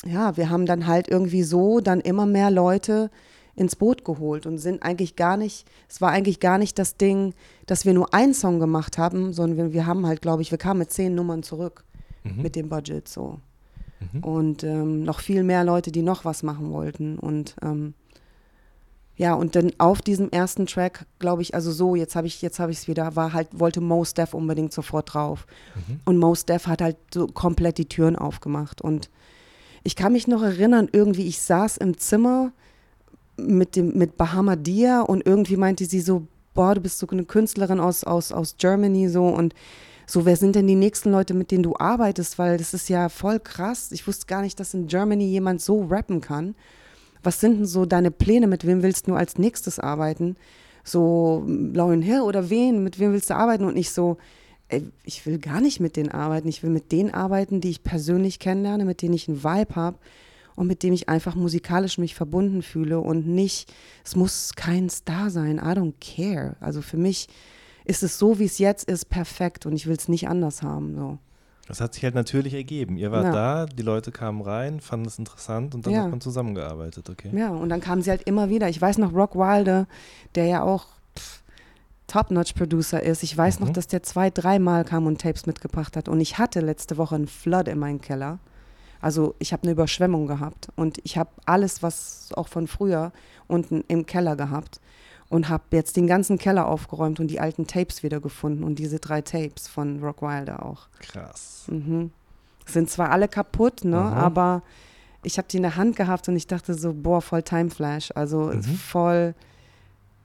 ja, wir haben dann halt irgendwie so dann immer mehr Leute ins Boot geholt und sind eigentlich gar nicht, es war eigentlich gar nicht das Ding, dass wir nur einen Song gemacht haben, sondern wir, wir haben halt, glaube ich, wir kamen mit zehn Nummern zurück Mhm. mit dem Budget so. Mhm. Und ähm, noch viel mehr Leute, die noch was machen wollten. Und ähm, ja, und dann auf diesem ersten Track, glaube ich, also so, jetzt habe ich jetzt habe ich es wieder, war halt, wollte Mos Def unbedingt sofort drauf. Mhm. Und Mos Def hat halt so komplett die Türen aufgemacht. Und ich kann mich noch erinnern, irgendwie, ich saß im Zimmer mit dem, mit Bahama Dia und irgendwie meinte sie so, boah, du bist so eine Künstlerin aus, aus, aus Germany so und so, wer sind denn die nächsten Leute, mit denen du arbeitest? Weil das ist ja voll krass. Ich wusste gar nicht, dass in Germany jemand so rappen kann. Was sind denn so deine Pläne? Mit wem willst du als nächstes arbeiten? So Lauren Hill oder wen? Mit wem willst du arbeiten? Und nicht so, ey, ich will gar nicht mit denen arbeiten. Ich will mit denen arbeiten, die ich persönlich kennenlerne, mit denen ich einen Vibe habe und mit dem ich einfach musikalisch mich verbunden fühle und nicht, es muss kein Star sein. I don't care. Also für mich ist es so, wie es jetzt ist, perfekt und ich will es nicht anders haben. So. Das hat sich halt natürlich ergeben. Ihr wart Ja. da, die Leute kamen rein, fanden es interessant und dann Ja. hat man zusammengearbeitet, okay? Ja, und dann kamen sie halt immer wieder. Ich weiß noch, Rock Wilder, der ja auch pff, Top-Notch-Producer ist. Ich weiß noch, Mhm. dass der zwei, dreimal kam und Tapes mitgebracht hat. Und ich hatte letzte Woche einen Flood in meinem Keller. Also ich habe eine Überschwemmung gehabt und ich habe alles, was auch von früher unten im Keller gehabt und habe jetzt den ganzen Keller aufgeräumt und die alten Tapes wiedergefunden und diese drei Tapes von Rock Wilder auch. Krass. Mhm. Sind zwar alle kaputt, ne, Mhm. aber ich habe die in der Hand gehabt und ich dachte so, boah, voll Time Flash. Also Mhm. voll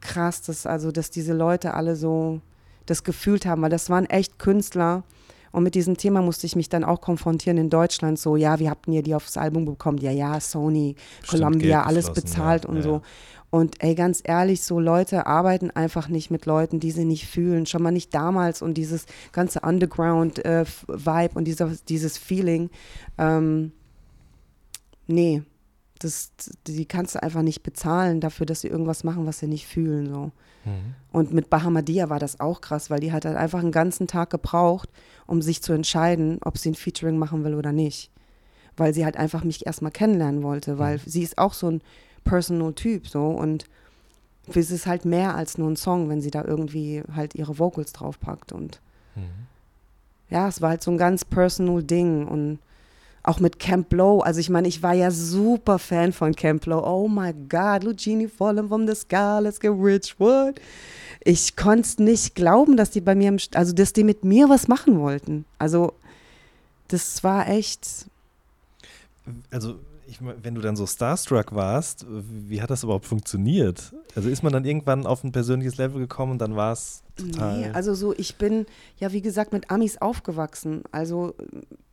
krass, dass, also, dass diese Leute alle so das gefühlt haben, weil das waren echt Künstler. Und mit diesem Thema musste ich mich dann auch konfrontieren in Deutschland. So, ja, wie habt ihr die aufs Album bekommen? Ja, ja, Sony, Bestimmt Columbia, Geld alles bezahlt ja, und ja, so. Und ey, ganz ehrlich, so Leute arbeiten einfach nicht mit Leuten, die sie nicht fühlen. Schon mal nicht damals und dieses ganze Underground-Vibe und dieser, dieses Feeling. Ähm, nee, das, die kannst du einfach nicht bezahlen dafür, dass sie irgendwas machen, was sie nicht fühlen. So. Mhm. Und mit Bahamadia war das auch krass, weil die hat halt einfach einen ganzen Tag gebraucht, um sich zu entscheiden, ob sie ein Featuring machen will oder nicht. Weil sie halt einfach mich erstmal kennenlernen wollte, weil sie ist auch so ein Personal-Typ so und für sie ist halt mehr als nur ein Song, wenn sie da irgendwie halt ihre Vocals draufpackt und Mhm. ja, es war halt so ein ganz personal Ding und auch mit Camp Low. Also ich meine, ich war ja super Fan von Camp Low. Oh my God, Lucini fallen from the sky, let's get rich, what? Ich konnte es nicht glauben, dass die bei mir, also dass die mit mir was machen wollten. Also das war echt, Also, ich, wenn du dann so starstruck warst, wie hat das überhaupt funktioniert? Also ist man dann irgendwann auf ein persönliches Level gekommen und dann war es total. Nee, also so, ich bin ja wie gesagt mit Amis aufgewachsen. Also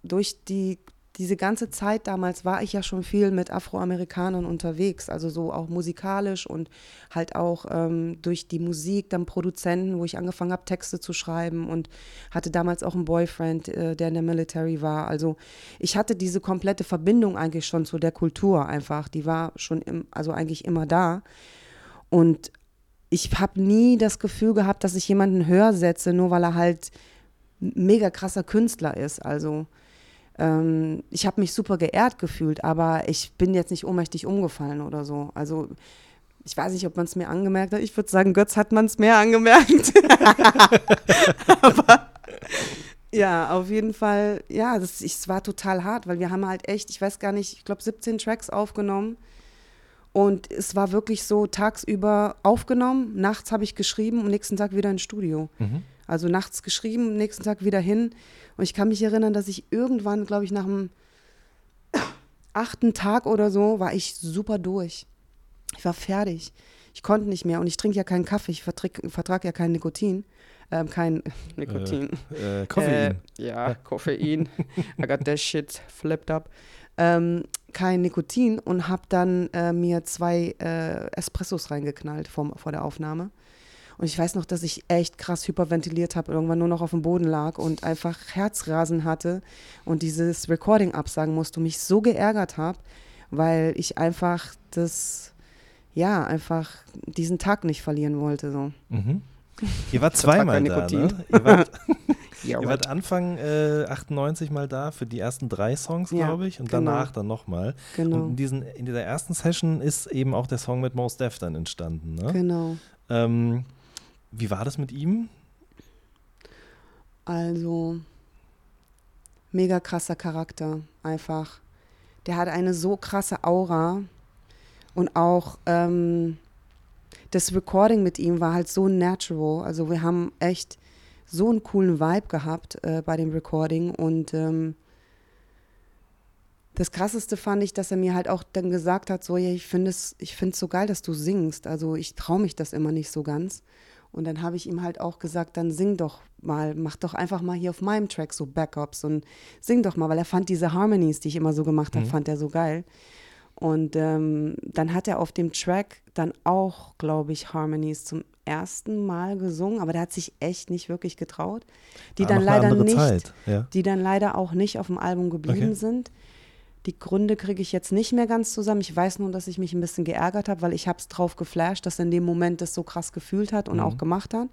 durch die diese ganze Zeit damals war ich ja schon viel mit Afroamerikanern unterwegs, also so auch musikalisch und halt auch ähm, durch die Musik, dann Produzenten, wo ich angefangen habe, Texte zu schreiben und hatte damals auch einen Boyfriend, äh, der in der Military war. Also ich hatte diese komplette Verbindung eigentlich schon zu der Kultur einfach, die war schon im, also eigentlich immer da. Und ich habe nie das Gefühl gehabt, dass ich jemanden höher setze, nur weil er halt mega krasser Künstler ist. Also ähm, ich habe mich super geehrt gefühlt, aber ich bin jetzt nicht ohnmächtig umgefallen oder so. Also ich weiß nicht, ob man es mir angemerkt hat. Ich würde sagen, Götz hat man es mehr angemerkt. (laughs) aber ja, auf jeden Fall, ja, das, ich, es war total hart, weil wir haben halt echt, ich weiß gar nicht, ich glaube 17 Tracks aufgenommen. Und es war wirklich so tagsüber aufgenommen, nachts habe ich geschrieben und nächsten Tag wieder ins Studio. Mhm. Also nachts geschrieben, nächsten Tag wieder hin. Und ich kann mich erinnern, dass ich irgendwann, glaube ich, nach dem (coughs) achten Tag oder so, war ich super durch. Ich war fertig. Ich konnte nicht mehr. Und ich trinke ja keinen Kaffee, ich vertrag, vertrag ja kein Nikotin. Ähm, kein (laughs) Nikotin. Äh, Koffein. Äh, ja, Koffein. I got that shit flipped up. Ähm, kein Nikotin und habe dann äh, mir zwei äh, Espressos reingeknallt vor, vor der Aufnahme. Und ich weiß noch, dass ich echt krass hyperventiliert habe, irgendwann nur noch auf dem Boden lag und einfach Herzrasen hatte und dieses Recording absagen musste und mich so geärgert habe, weil ich einfach das, ja, einfach diesen Tag nicht verlieren wollte. So. Mhm. Ihr wart (laughs) zweimal da, ne? Ihr wart, (laughs) ihr wart Anfang äh, 98 mal da für die ersten drei Songs, glaube ich, und genau. danach dann nochmal. genau. Und in, diesen, in dieser ersten Session ist eben auch der Song mit Mos Def dann entstanden. Ne? Genau. Ähm, wie war das mit ihm? Also, mega krasser Charakter, einfach. Der hat eine so krasse Aura und auch ähm, das Recording mit ihm war halt so natural. Also, wir haben echt so einen coolen Vibe gehabt äh, bei dem Recording und ähm, das krasseste fand ich, dass er mir halt auch dann gesagt hat, so, ja, ich finde es, ich so geil, dass du singst. Also ich traue mich das immer nicht so ganz. Und dann habe ich ihm halt auch gesagt, dann sing doch mal, mach doch einfach mal hier auf meinem Track so Backups und sing doch mal, weil er fand diese Harmonies, die ich immer so gemacht habe, Mhm. fand er so geil. Und ähm, dann hat er auf dem Track dann auch, glaube ich, Harmonies zum ersten Mal gesungen, aber der hat sich echt nicht wirklich getraut. Die War dann leider nicht, ja. die dann leider auch nicht auf dem Album geblieben Okay. sind. Die Gründe kriege ich jetzt nicht mehr ganz zusammen. Ich weiß nur, dass ich mich ein bisschen geärgert habe, weil ich habe es drauf geflasht, dass er in dem Moment das so krass gefühlt hat und Mhm. auch gemacht hat.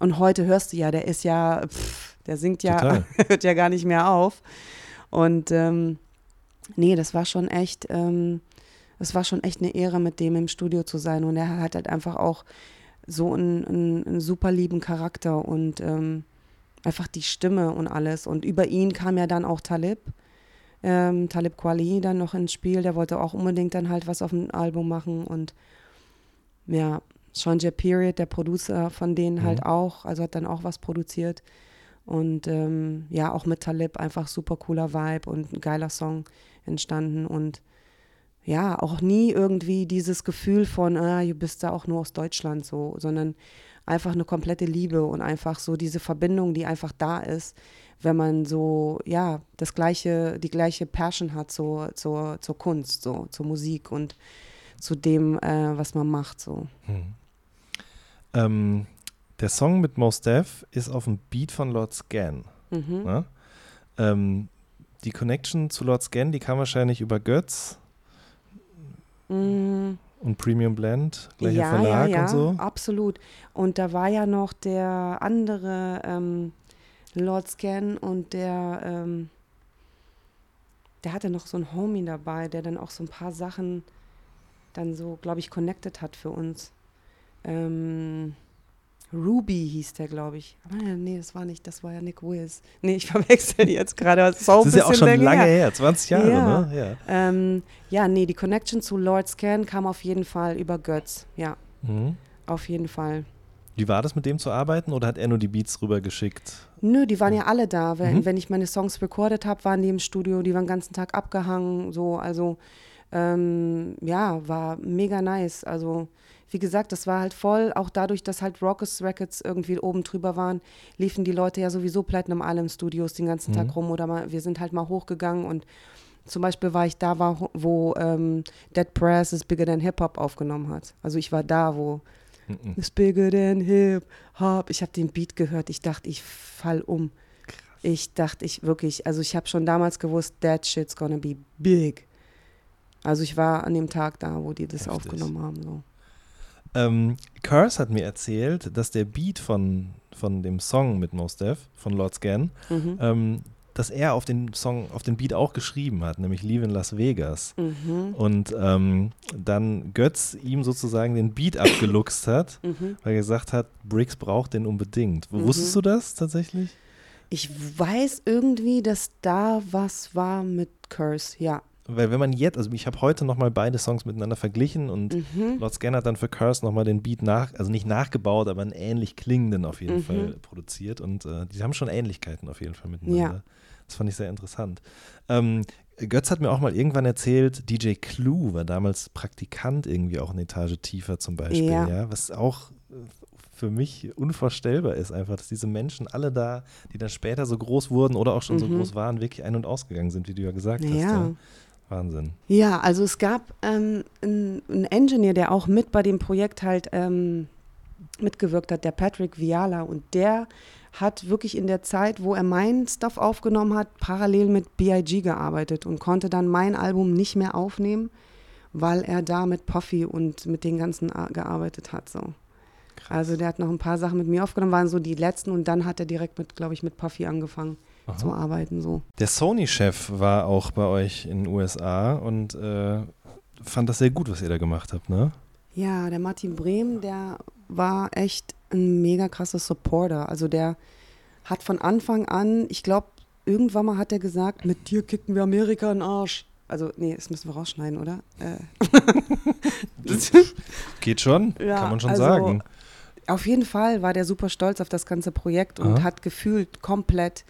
Und heute hörst du ja, der ist ja, pff, der singt ja, (laughs) hört ja gar nicht mehr auf. Und ähm, nee, das war schon echt, ähm, es war schon echt eine Ehre, mit dem im Studio zu sein. Und er hat halt einfach auch so einen, einen, einen super lieben Charakter und ähm, einfach die Stimme und alles. Und über ihn kam ja dann auch Talib, ähm, Talib Kweli dann noch ins Spiel. Der wollte auch unbedingt dann halt was auf dem Album machen. Und ja, Sean J. Period, der Producer von denen Mhm. halt auch, also hat dann auch was produziert. Und ähm, ja, auch mit Talib einfach super cooler Vibe und ein geiler Song entstanden. Und ja, auch nie irgendwie dieses Gefühl von, ah, du bist da auch nur aus Deutschland so, sondern einfach eine komplette Liebe und einfach so diese Verbindung, die einfach da ist, wenn man so, ja, das gleiche, die gleiche Passion hat zur, zur, zur Kunst, so, zur Musik und zu dem, äh, was man macht, so. Hm. Ähm, der Song mit Mos Def ist auf dem Beat von Lord Scan. Mhm. Ne? Ähm, die Connection zu Lord Scan, die kam wahrscheinlich über Götz. Mm, und Premium Blend, gleicher ja, Verlag ja, ja, und so. absolut. Und da war ja noch der andere ähm, Lord Scan und der, ähm, der hatte noch so einen Homie dabei, der dann auch so ein paar Sachen dann so, glaube ich, connected hat für uns. Ähm, Ruby hieß der, glaube ich. Aber nee, das war nicht, das war ja Nick Wiz. Nee, ich (laughs) verwechsel die jetzt gerade. Das ist, auch Das ist ja auch schon lange her. her, 20 Jahre, Ja. ne? Ja. Ähm, ja, nee, die Connection zu Lord Scan kam auf jeden Fall über Götz. Ja, Mhm. auf jeden Fall. Wie war das mit dem zu arbeiten oder hat er nur die Beats rübergeschickt? Nö, die waren ja alle da. Wenn, Mhm. wenn ich meine Songs recorded habe, waren die im Studio, die waren den ganzen Tag abgehangen. So, also ähm, ja, war mega nice. Also wie gesagt, das war halt voll, auch dadurch, dass halt Rockers Records irgendwie oben drüber waren, liefen die Leute ja sowieso Platinum alle im Studios den ganzen Mhm. Tag rum oder mal, wir sind halt mal hochgegangen und zum Beispiel war ich da, war, wo ähm, Dead Press is Bigger Than Hip Hop aufgenommen hat. Also ich war da, wo Mhm. It's bigger than hip hop. Ich habe den Beat gehört. Ich dachte, ich fall um. Ich dachte, ich wirklich, also ich habe schon damals gewusst, that shit's gonna be big. Also ich war an dem Tag da, wo die das Heftig. aufgenommen haben. So. Ähm, Curse hat mir erzählt, dass der Beat von, von dem Song mit Mos Def, von Lord Scan, Mhm. ähm, dass er auf den Song, auf den Beat auch geschrieben hat, nämlich Leave in Las Vegas. Mhm. Und ähm, dann Götz ihm sozusagen den Beat abgeluchst hat, (laughs) Mhm. weil er gesagt hat, Briggs braucht den unbedingt. Mhm. Wusstest du das tatsächlich? Ich weiß irgendwie, dass da was war mit Curse, ja. Weil wenn man jetzt, also ich habe heute nochmal beide Songs miteinander verglichen und Mhm. Lord Scan hat dann für Curse nochmal den Beat nach, also nicht nachgebaut, aber einen ähnlich klingenden auf jeden Mhm. Fall produziert und äh, die haben schon Ähnlichkeiten auf jeden Fall miteinander. Ja. Das fand ich sehr interessant. Ähm, Götz hat mir auch mal irgendwann erzählt, DJ Clue war damals Praktikant irgendwie auch eine Etage tiefer zum Beispiel, ja, Ja. was auch äh, für mich unvorstellbar ist einfach, dass diese Menschen alle da, die dann später so groß wurden oder auch schon so Mhm. groß waren, wirklich ein- und ausgegangen sind, wie du ja gesagt hast. Ja. Ja. Wahnsinn. Ja, also es gab ähm, einen einen Engineer, der auch mit bei dem Projekt halt ähm, mitgewirkt hat, der Patrick Viala. Und der hat wirklich in der Zeit, wo er mein Stuff aufgenommen hat, parallel mit BIG gearbeitet und konnte dann mein Album nicht mehr aufnehmen, weil er da mit Puffy und mit den ganzen gearbeitet hat. So. Also der hat noch ein paar Sachen mit mir aufgenommen, waren so die letzten und dann hat er direkt mit, glaube ich, mit Puffy angefangen Aha. zu arbeiten. So. Der Sony-Chef war auch bei euch in den USA und äh, fand das sehr gut, was ihr da gemacht habt, ne? Ja, der Martin Brehm, der war echt ein mega krasser Supporter. Also der hat von Anfang an, ich glaube, irgendwann mal hat er gesagt, mit dir kicken wir Amerika in den Arsch. Also, nee, das müssen wir rausschneiden, oder? Äh, (laughs) Geht schon, Ja, kann man schon also- sagen. auf jeden Fall war der super stolz auf das ganze Projekt und Aha. hat gefühlt komplett,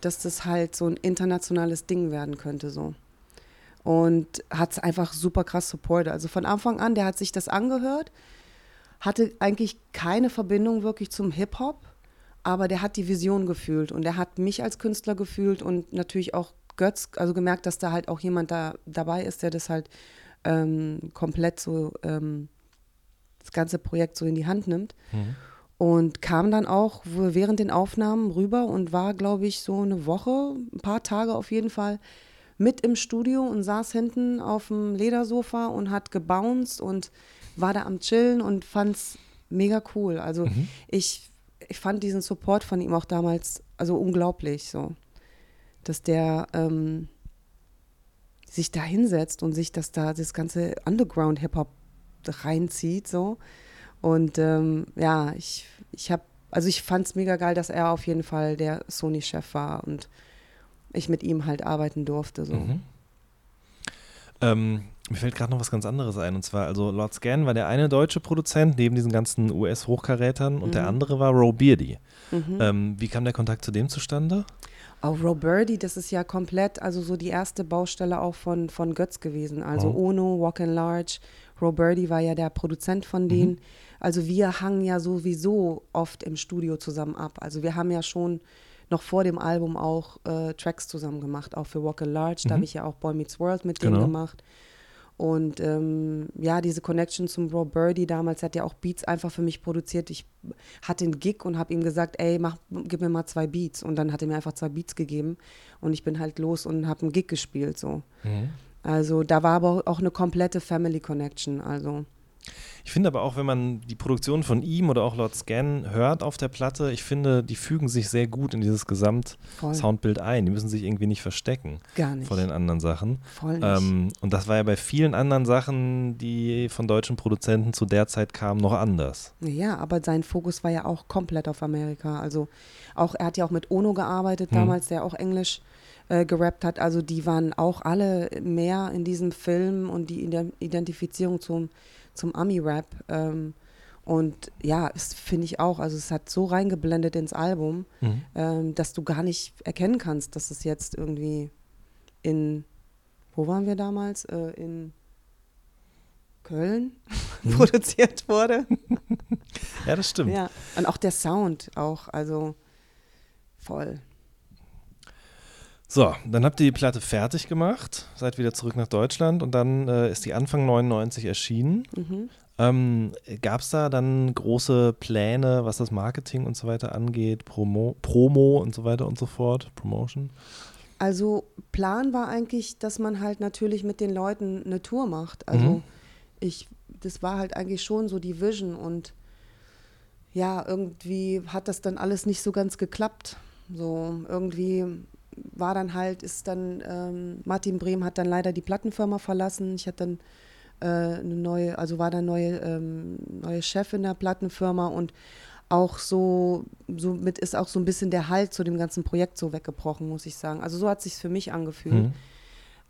dass das halt so ein internationales Ding werden könnte so. Und hat es einfach super krass supportet. Also von Anfang an, der hat sich das angehört, hatte eigentlich keine Verbindung wirklich zum Hip-Hop, aber der hat die Vision gefühlt und er hat mich als Künstler gefühlt und natürlich auch Götz, also gemerkt, dass da halt auch jemand da dabei ist, der das halt ähm, komplett so ähm, das ganze Projekt so in die Hand nimmt. Mhm. Und kam dann auch während den Aufnahmen rüber und war, glaube ich, so eine Woche, ein paar Tage auf jeden Fall mit im Studio und saß hinten auf dem Ledersofa und hat gebounced und war da am Chillen und fand's mega cool. Also Mhm. ich, ich fand diesen Support von ihm auch damals also unglaublich so, dass der ähm, sich da hinsetzt und sich das da das ganze Underground Hip Hop reinzieht so und ähm, ja ich ich habe also ich fand es mega geil, dass er auf jeden Fall der Sony Chef war und ich mit ihm halt arbeiten durfte so. Mhm. Ähm, mir fällt gerade noch was ganz anderes ein. Und zwar, also Lord Scan war der eine deutsche Produzent neben diesen ganzen US-Hochkarätern und der Mhm. andere war Roe Beardy. Mhm. Ähm, wie kam der Kontakt zu dem zustande? Auch Roberti, das ist ja komplett, also so die erste Baustelle auch von, von Götz gewesen. Also Oh. Ono, Walk and Large, Roberti war ja der Produzent von denen. Also wir hangen ja sowieso oft im Studio zusammen ab. Also wir haben ja schon noch vor dem Album auch äh, Tracks zusammen gemacht, auch für Walk and Large. Da Mhm. habe ich ja auch Boy Meets World mit denen Genau. Und ähm, ja, diese Connection zum Bro Birdie damals hat ja auch Beats einfach für mich produziert. Ich hatte einen Gig und habe ihm gesagt, ey, mach, gib mir mal zwei Beats. Und dann hat er mir einfach zwei Beats gegeben und ich bin halt los und habe einen Gig gespielt so. Mhm. Also da war aber auch eine komplette Family Connection. Also Ich finde aber auch, wenn man die Produktion von ihm oder auch Lord Scan hört auf der Platte, ich finde, die fügen sich sehr gut in dieses Gesamt-Soundbild ein. Die müssen sich irgendwie nicht verstecken gar nicht. vor den anderen Sachen. Voll nicht. Ähm, und das war ja bei vielen anderen Sachen, die von deutschen Produzenten zu der Zeit kamen, noch anders. Ja, aber sein Fokus war ja auch komplett auf Amerika. Also auch, er hat ja auch mit Ono gearbeitet Hm. damals, der auch Englisch äh, gerappt hat. Also die waren auch alle mehr in diesem Film und die Ide- Identifizierung zum, zum Ami-Rap. Ähm, und ja, das finde ich auch. Also es hat so reingeblendet ins Album, Mhm. ähm, dass du gar nicht erkennen kannst, dass es jetzt irgendwie in, wo waren wir damals? Äh, in Köln (laughs) Mhm. produziert wurde. (laughs) Ja, das stimmt. Ja, und auch der Sound auch, also voll. So, dann habt ihr die Platte fertig gemacht, seid wieder zurück nach Deutschland und dann äh, ist die Anfang 99 erschienen. Mhm. Ähm, Gab es da dann große Pläne, was das Marketing und so weiter angeht, Promo, Promo und so weiter und so fort, Promotion? Also Plan war eigentlich, dass man halt natürlich mit den Leuten eine Tour macht. Also Mhm. ich, das war halt eigentlich schon so die Vision und ja, irgendwie hat das dann alles nicht so ganz geklappt. So irgendwie war dann halt, ist dann, ähm, Martin Brehm hat dann leider die Plattenfirma verlassen. Ich hatte dann äh, eine neue, also war dann neue, ähm, neue Chef in der Plattenfirma und auch so, somit ist auch so ein bisschen der Halt zu dem ganzen Projekt so weggebrochen, muss ich sagen. Also so hat sich für mich angefühlt Mhm.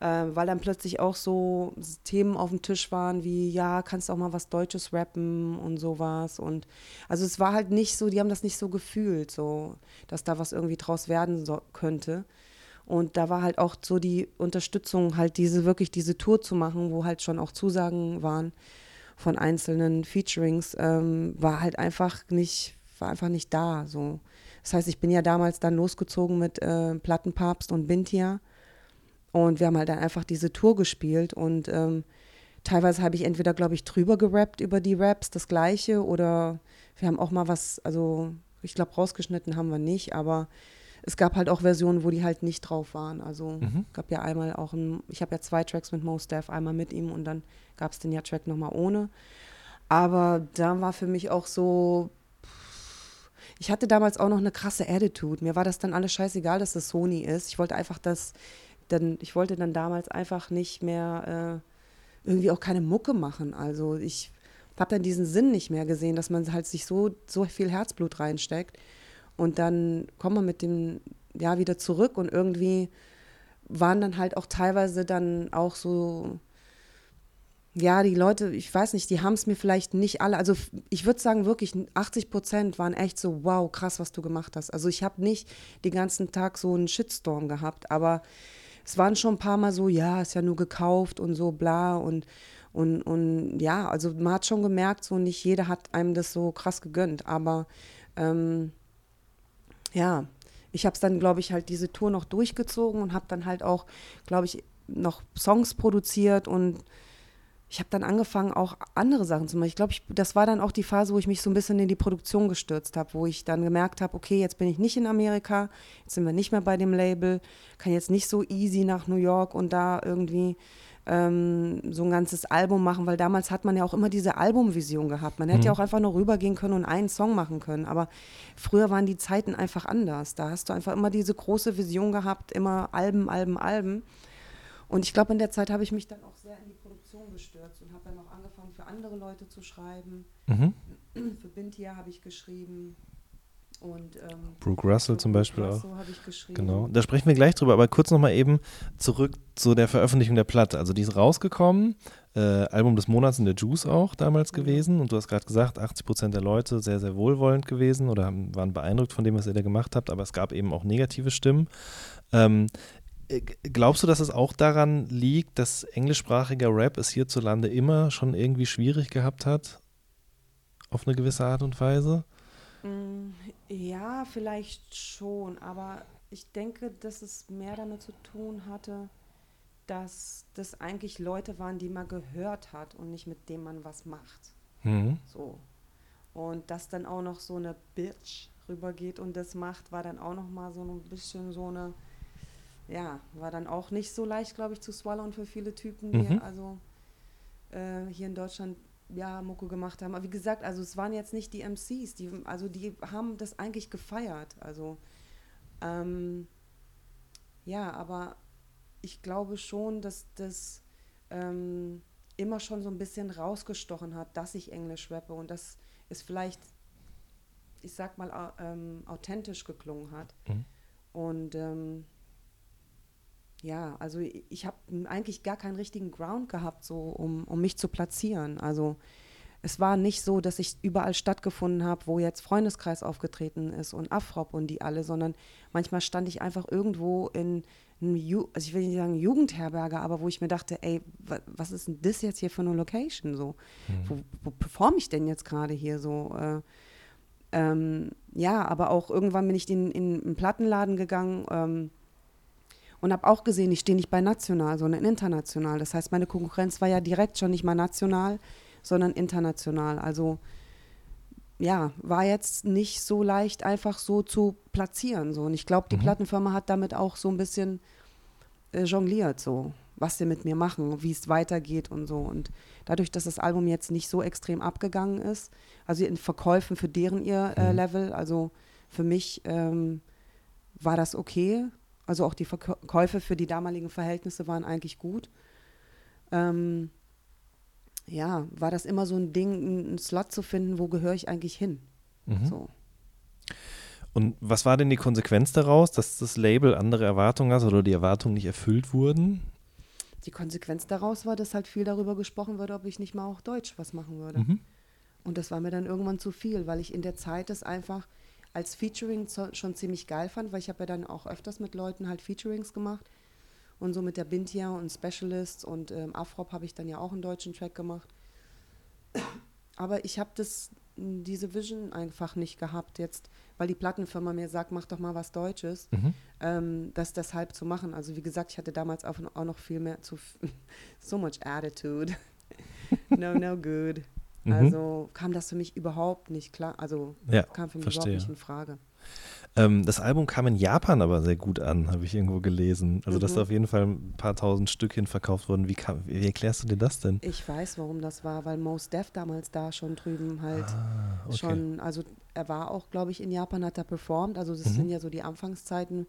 Äh, weil dann plötzlich auch so Themen auf dem Tisch waren wie, ja, kannst auch mal was Deutsches rappen und sowas. Und also es war halt nicht so, die haben das nicht so gefühlt, so, dass da was irgendwie draus werden so, könnte. Und da war halt auch so die Unterstützung, halt diese, wirklich diese Tour zu machen, wo halt schon auch Zusagen waren von einzelnen Featurings, ähm, war halt einfach nicht, war einfach nicht da. So. Das heißt, ich bin ja damals dann losgezogen mit äh, Plattenpapst und Bintia. Und wir haben halt dann einfach diese Tour gespielt und ähm, teilweise habe ich entweder, glaube ich, drüber gerappt über die Raps, das gleiche, oder wir haben auch mal was, also ich glaube, rausgeschnitten haben wir nicht, aber es gab halt auch Versionen, wo die halt nicht drauf waren. Also Mhm. gab ja einmal auch ein, ich habe ja zwei Tracks mit Mos Def, einmal mit ihm und dann gab es den ja Track nochmal ohne. Aber da war für mich auch so, ich hatte damals auch noch eine krasse Attitude. Mir war das dann alles scheißegal, dass das Sony ist. Ich wollte einfach das, dann, ich wollte dann damals einfach nicht mehr äh, irgendwie auch keine Mucke machen. Also ich habe dann diesen Sinn nicht mehr gesehen, dass man halt sich so, so viel Herzblut reinsteckt. Und dann kommen wir mit dem ja wieder zurück und irgendwie waren dann halt auch teilweise dann auch so, ja, die Leute, ich weiß nicht, die haben es mir vielleicht nicht alle, also ich würde sagen wirklich 80 Prozent waren echt so, wow, krass, was du gemacht hast. Also ich habe nicht den ganzen Tag so einen Shitstorm gehabt, aber es waren schon ein paar Mal so, ja, ist ja nur gekauft und so bla und und, und ja, also man hat schon gemerkt, so nicht jeder hat einem das so krass gegönnt, aber ähm, ja, ich habe es dann, glaube ich, halt diese Tour noch durchgezogen und habe dann halt auch, glaube ich, noch Songs produziert und ich habe dann angefangen, auch andere Sachen zu machen. Ich glaube, das war dann auch die Phase, wo ich mich so ein bisschen in die Produktion gestürzt habe, wo ich dann gemerkt habe, okay, jetzt bin ich nicht in Amerika, jetzt sind wir nicht mehr bei dem Label, kann jetzt nicht so easy nach New York und da irgendwie ähm, so ein ganzes Album machen, weil damals hat man ja auch immer diese Albumvision gehabt. Man hätte ja auch einfach nur rübergehen können und einen Song machen können. Aber früher waren die Zeiten einfach anders. Da hast du einfach immer diese große Vision gehabt, immer Alben, Alben, Alben. Und ich glaube, in der Zeit habe ich mich dann auch sehr in die Produktion gestürzt und habe dann auch angefangen, für andere Leute zu schreiben. Mhm. Für Bintia habe ich geschrieben. Und ähm, Brooke Russell zum Beispiel auch. Ich geschrieben. Genau, da sprechen wir gleich drüber, aber kurz nochmal eben zurück zu der Veröffentlichung der Platte. Also die ist rausgekommen, äh, Album des Monats in der Juice auch damals gewesen und du hast gerade gesagt, 80 Prozent der Leute sehr, sehr wohlwollend gewesen oder haben, waren beeindruckt von dem, was ihr da gemacht habt, aber es gab eben auch negative Stimmen. Ähm, äh, glaubst du, dass es auch daran liegt, dass englischsprachiger Rap es hierzulande immer schon irgendwie schwierig gehabt hat? Auf eine gewisse Art und Weise? Mm, Ja, vielleicht schon, aber ich denke, dass es mehr damit zu tun hatte, dass das eigentlich Leute waren, die man gehört hat und nicht mit denen man was macht. Mhm. So. Und dass dann auch noch so eine Bitch rübergeht und das macht, war dann auch noch mal so ein bisschen so eine, ja, war dann auch nicht so leicht, glaube ich, zu swallowen für viele Typen, die Mhm. also äh, hier in Deutschland ja Mucke gemacht haben. Aber wie gesagt, also es waren jetzt nicht die MCs, die, also die haben das eigentlich gefeiert. Also ähm, ja, aber ich glaube schon, dass das ähm, immer schon so ein bisschen rausgestochen hat, dass ich Englisch rappe und dass es vielleicht, ich sag mal, ähm, authentisch geklungen hat. Mhm. Und ähm, ja, also ich habe eigentlich gar keinen richtigen Ground gehabt, so um, um mich zu platzieren. Also es war nicht so, dass ich überall stattgefunden habe, wo jetzt Freundeskreis aufgetreten ist und Afrop und die alle, sondern manchmal stand ich einfach irgendwo in einem, Ju also ich will nicht sagen Jugendherberge, aber wo ich mir dachte, ey, wa was ist denn das jetzt hier für eine Location so? Wo, wo performe ich denn jetzt gerade hier so? Äh, ähm, ja, aber auch irgendwann bin ich in, in einen Plattenladen gegangen ähm, und habe auch gesehen, ich stehe nicht bei national, sondern international. Das heißt, meine Konkurrenz war ja direkt schon nicht mal national, sondern international. Also ja, war jetzt nicht so leicht einfach so zu platzieren. So. Und ich glaube, die Mhm. Plattenfirma hat damit auch so ein bisschen äh, jongliert, so, was sie mit mir machen, wie es weitergeht und so. Und dadurch, dass das Album jetzt nicht so extrem abgegangen ist, also in Verkäufen für deren ihr äh, Mhm. Level, also für mich ähm, war das okay. Also auch die Verkäufe für die damaligen Verhältnisse waren eigentlich gut. Ähm, ja, war das immer so ein Ding, einen Slot zu finden, wo gehöre ich eigentlich hin? Mhm. So. Und was war denn die Konsequenz daraus, dass das Label andere Erwartungen hat oder die Erwartungen nicht erfüllt wurden? Die Konsequenz daraus war, dass halt viel darüber gesprochen wurde, ob ich nicht mal auch Deutsch was machen würde. Mhm. Und das war mir dann irgendwann zu viel, weil ich in der Zeit das einfach als Featuring schon ziemlich geil fand, weil ich habe ja dann auch öfters mit Leuten halt Featurings gemacht. Und so mit der Bintia und Specialists und ähm, Afrop habe ich dann ja auch einen deutschen Track gemacht. Aber ich habe das, diese Vision einfach nicht gehabt jetzt, weil die Plattenfirma mir sagt, mach doch mal was Deutsches, Mhm. ähm, das deshalb zu machen. Also wie gesagt, ich hatte damals auch, auch noch viel mehr zu, (laughs) so much attitude. (laughs) no, no good. Mhm. Also kam das für mich überhaupt nicht klar, also Ja, kam für mich verstehe. überhaupt nicht in Frage. Ähm, das Album kam in Japan aber sehr gut an, habe ich irgendwo gelesen. Also, dass Mhm. da auf jeden Fall ein paar tausend Stückchen verkauft wurden. Wie, kam, wie erklärst du dir das denn? Ich weiß, warum das war, weil Mos Def damals da schon drüben halt Ah, okay. schon, also er war auch, glaube ich, in Japan, hat er performt. Also das Mhm. sind ja so die Anfangszeiten,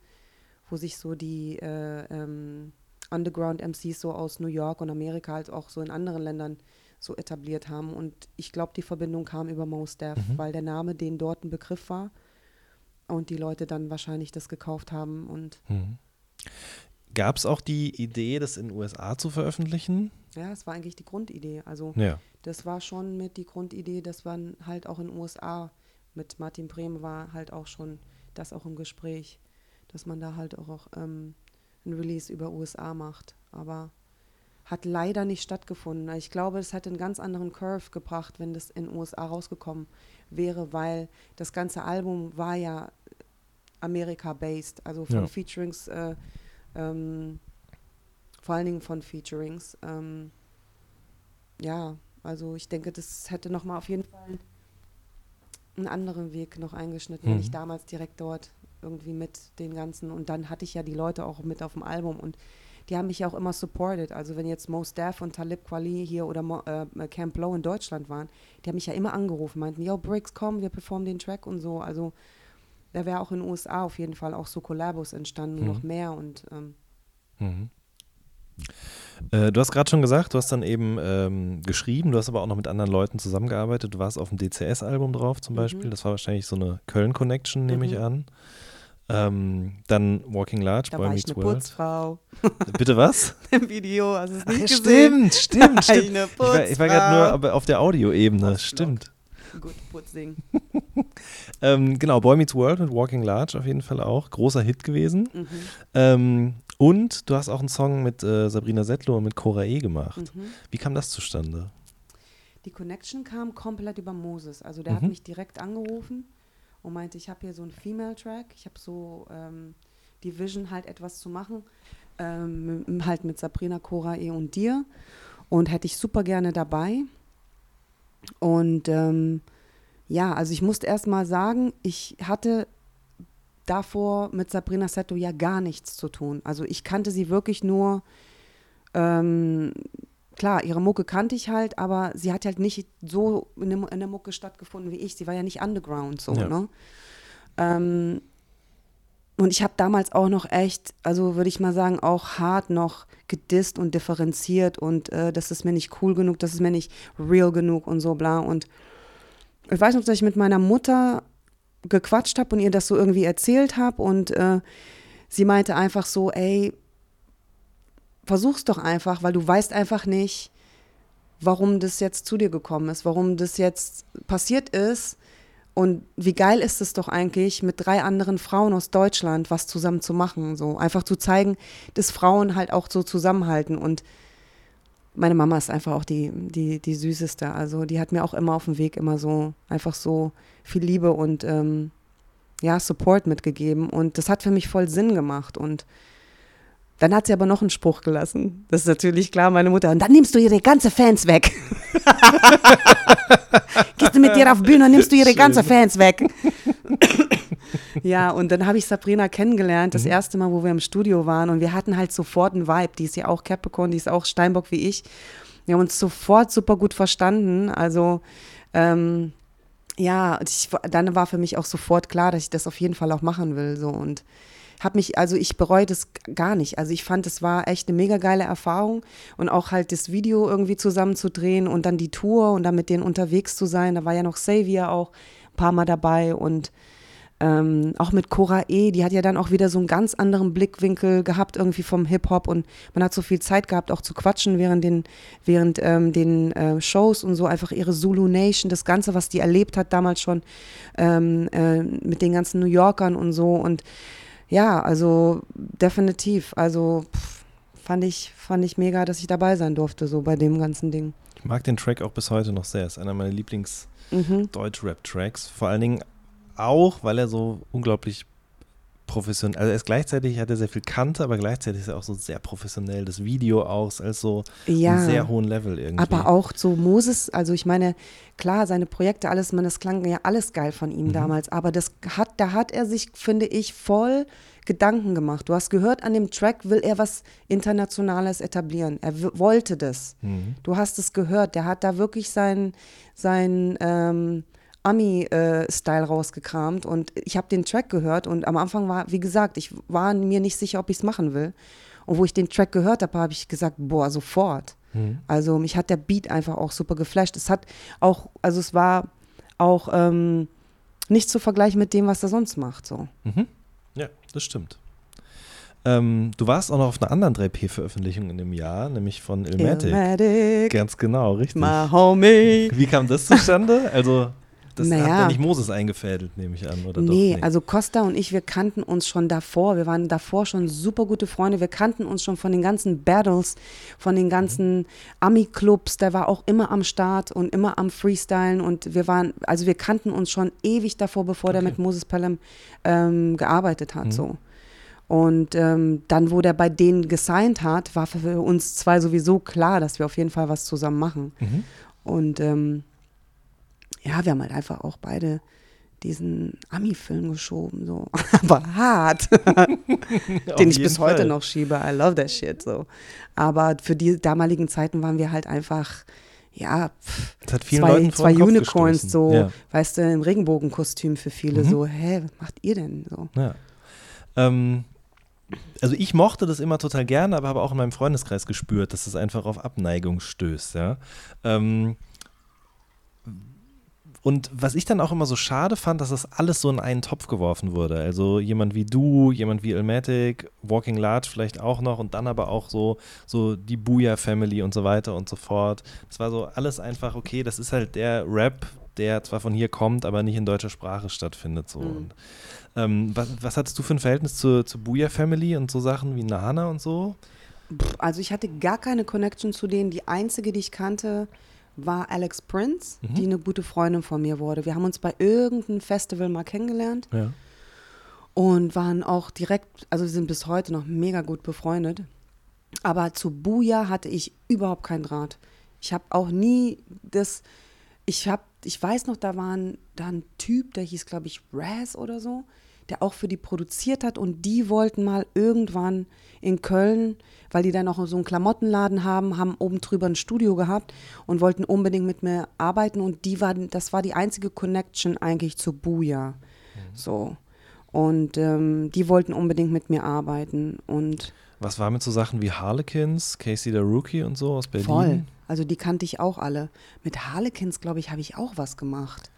wo sich so die äh, ähm, Underground-MCs so aus New York und Amerika als auch so in anderen Ländern so etabliert haben. Und ich glaube, die Verbindung kam über Mos Def, Mhm. weil der Name denen dort ein Begriff war und die Leute dann wahrscheinlich das gekauft haben und Mhm. Gab es auch die Idee, das in den USA zu veröffentlichen? ja, es war eigentlich die Grundidee. Also Ja. das war schon mit die Grundidee, dass man halt auch in den USA mit Martin Brehm war halt auch schon das auch im Gespräch, dass man da halt auch ähm, ein Release über USA macht. Aber hat leider nicht stattgefunden. Ich glaube, es hätte einen ganz anderen Curve gebracht, wenn das in den USA rausgekommen wäre, weil das ganze Album war ja Amerika-based, also von Ja. Featurings, äh, ähm, vor allen Dingen von Featurings. Ähm, ja, also ich denke, das hätte nochmal auf jeden Fall einen anderen Weg noch eingeschnitten, wenn Mhm. ich damals direkt dort irgendwie mit den ganzen und dann hatte ich ja die Leute auch mit auf dem Album und die haben mich ja auch immer supported. Also wenn jetzt Mos Def und Talib Kweli hier oder Mo, äh, Camp Low in Deutschland waren, die haben mich ja immer angerufen, meinten, yo Briggs, komm, wir performen den Track und so. Also da wäre auch in den USA auf jeden Fall auch so Kollabos entstanden, Mhm. noch mehr und ähm, Mhm. Äh, du hast gerade schon gesagt, du hast dann eben ähm, geschrieben, du hast aber auch noch mit anderen Leuten zusammengearbeitet. Du warst auf dem DCS-Album drauf zum Mhm. Beispiel. Das war wahrscheinlich so eine Köln-Connection, nehme ich Mhm. an. Ähm, dann Walking Large, da Boy war ich Meets eine World. Putzfrau (laughs) Bitte was? (laughs) im Video, hast du es Ach, nicht ja, gesehen? stimmt, stimmt, (laughs) stimmt. ich Ich war, ich war gerade nur auf der Audioebene, stimmt. Gut, Putzding. Ähm, genau, Boy Meets World mit Walking Large auf jeden Fall auch. Großer Hit gewesen. Mhm. Ähm, und du hast auch einen Song mit äh, Sabrina Settler und mit Cora E gemacht. Mhm. Wie kam das zustande? Die Connection kam komplett über Moses. Also der hat Mhm. mich direkt angerufen und meinte, ich habe hier so einen Female-Track. Ich habe so ähm, die Vision, halt etwas zu machen. Ähm, halt mit Sabrina, Cora E und dir. Und hätte ich super gerne dabei. Und ähm, ja, also ich musste erst mal sagen, ich hatte davor mit Sabrina Seto ja gar nichts zu tun. Also ich kannte sie wirklich nur, ähm, klar, ihre Mucke kannte ich halt, aber sie hat halt nicht so in der, Mucke stattgefunden wie ich. Sie war ja nicht underground so, Ja. ne? Ähm, und ich habe damals auch noch echt, also würde ich mal sagen, auch hart noch gedisst und differenziert und äh, das ist mir nicht cool genug, das ist mir nicht real genug und so bla. Und ich weiß noch, dass ich mit meiner Mutter gequatscht habe und ihr das so irgendwie erzählt habe und äh, sie meinte einfach so, ey, versuch's doch einfach, weil du weißt einfach nicht, warum das jetzt zu dir gekommen ist, warum das jetzt passiert ist. Und wie geil ist es doch eigentlich, mit drei anderen Frauen aus Deutschland was zusammen zu machen. So einfach zu zeigen, dass Frauen halt auch so zusammenhalten. Und meine Mama ist einfach auch die, die, die süßeste. Also die hat mir auch immer auf dem Weg immer so einfach so viel Liebe und ähm, ja, Support mitgegeben. Und das hat für mich voll Sinn gemacht. Und dann hat sie aber noch einen Spruch gelassen. Das ist natürlich klar, meine Mutter. Und dann nimmst du ihre ganze Fans weg. (laughs) Gehst du mit dir auf Bühne und nimmst du ihre ganze Fans weg. (coughs) ja, und dann habe ich Sabrina kennengelernt, das erste Mal, wo wir im Studio waren. Und wir hatten halt sofort einen Vibe. Die ist ja auch Capricorn, die ist auch Steinbock wie ich. Wir haben uns sofort super gut verstanden. Also, ähm, ja, ich, dann war für mich auch sofort klar, dass ich das auf jeden Fall auch machen will. So und habe mich, also ich bereue das gar nicht. Also ich fand, es war echt eine mega geile Erfahrung und auch halt das Video irgendwie zusammenzudrehen und dann die Tour und dann mit denen unterwegs zu sein. Da war ja noch Xavier auch ein paar Mal dabei und ähm, auch mit Cora E., die hat ja dann auch wieder so einen ganz anderen Blickwinkel gehabt irgendwie vom Hip-Hop und man hat so viel Zeit gehabt, auch zu quatschen während den, während, ähm, den äh, Shows und so, einfach ihre Zulu Nation, das Ganze, was die erlebt hat damals schon ähm, äh, mit den ganzen New Yorkern und so und ja, also definitiv, also pff, fand ich, fand ich mega, dass ich dabei sein durfte, so bei dem ganzen Ding. Ich mag den Track auch bis heute noch sehr. Ist einer meiner. Lieblings-Deutsch-Rap-Tracks. Vor allen Dingen auch, weil er so unglaublich professionell, also er ist gleichzeitig, hat er sehr viel Kante, aber gleichzeitig ist er auch so sehr professionell. Das Video auch, als so Ja. einem sehr hohen Level irgendwie. Aber auch so Moses, also ich meine, klar, seine Projekte, alles, man, das klang ja alles geil von Mhm. ihm damals, aber das hat, da hat er sich, finde ich, voll Gedanken gemacht. Du hast gehört, an dem Track will er was Internationales etablieren. Er wollte das. Mhm. Du hast es gehört. Der hat da wirklich seinen sein, ähm, Ami-Style rausgekramt und ich habe den Track gehört und am Anfang war, wie gesagt, ich war mir nicht sicher, ob ich es machen will. Und wo ich den Track gehört habe, habe ich gesagt, boah, sofort. Mhm. Also mich hat der Beat einfach auch super geflasht. Es hat auch, also es war auch ähm, nicht zu vergleichen mit dem, was er sonst macht. So. Mhm. Ja, das stimmt. Ähm, du warst auch noch auf einer anderen 3P-Veröffentlichung in dem Jahr, nämlich von Ilmatic. Ilmatic, Ganz genau, richtig. my homie. Wie kam das zustande? Also, das hat Naja. ja nicht Moses eingefädelt, nehme ich an, oder Nee, doch? also Costa und ich, wir kannten uns schon davor. Wir waren davor schon super gute Freunde. Wir kannten uns schon von den ganzen Battles, von den ganzen Ami-Clubs. Der war auch immer am Start und immer am Freestylen. Und wir waren, also wir kannten uns schon ewig davor, bevor der Okay. mit Moses Pelham ähm, gearbeitet hat. Mhm. So. Und ähm, dann, wo der bei denen gesigned hat, war für uns zwei sowieso klar, dass wir auf jeden Fall was zusammen machen. Mhm. Und ähm, ja, wir haben halt einfach auch beide diesen Ami-Film geschoben, so. (laughs) Aber hart. (laughs) Den ich bis heute Fall. noch schiebe. I love that shit, so. Aber für die damaligen Zeiten waren wir halt einfach, ja, pff, Das zwei, zwei Unicorns, gestoßen. so, Ja. weißt du, im Regenbogenkostüm für viele, Mhm. so, hä, was macht ihr denn, so. Ja. Ähm, also ich mochte das immer total gerne, aber habe auch in meinem Freundeskreis gespürt, dass es einfach auf Abneigung stößt, ja. Ähm, und was ich dann auch immer so schade fand, dass das alles so in einen Topf geworfen wurde. Also jemand wie du, jemand wie Ilmatic, Walking Large vielleicht auch noch und dann aber auch so, so die Booyah Family und so weiter und so fort. Das war so alles einfach, okay, das ist halt der Rap, der zwar von hier kommt, aber nicht in deutscher Sprache stattfindet. So. Mhm. Und, ähm, was, was hattest du für ein Verhältnis zur, zur Booyah Family und so Sachen wie Nana und so? Also ich hatte gar keine Connection zu denen. Die einzige, die ich kannte, war Alex Prince, Mhm. die eine gute Freundin von mir wurde. Wir haben uns bei irgendeinem Festival mal kennengelernt. Ja. und waren auch direkt, also wir sind bis heute noch mega gut befreundet. Aber zu Buja hatte ich überhaupt keinen Draht. Ich habe auch nie das, ich habe, ich weiß noch, da war ein, da ein Typ, der hieß, glaube ich, Raz oder so. Der auch für die produziert hat und die wollten mal irgendwann in Köln, weil die dann auch so einen Klamottenladen haben, haben oben drüber ein Studio gehabt und wollten unbedingt mit mir arbeiten und die war, das war die einzige Connection eigentlich zu Buja. So. Und ähm, die wollten unbedingt mit mir arbeiten und Was war mit so Sachen wie Harlequins, Casey der Rookie und so aus Berlin? Voll. Also die kannte ich auch alle. Mit Harlequins, glaube ich, habe ich auch was gemacht.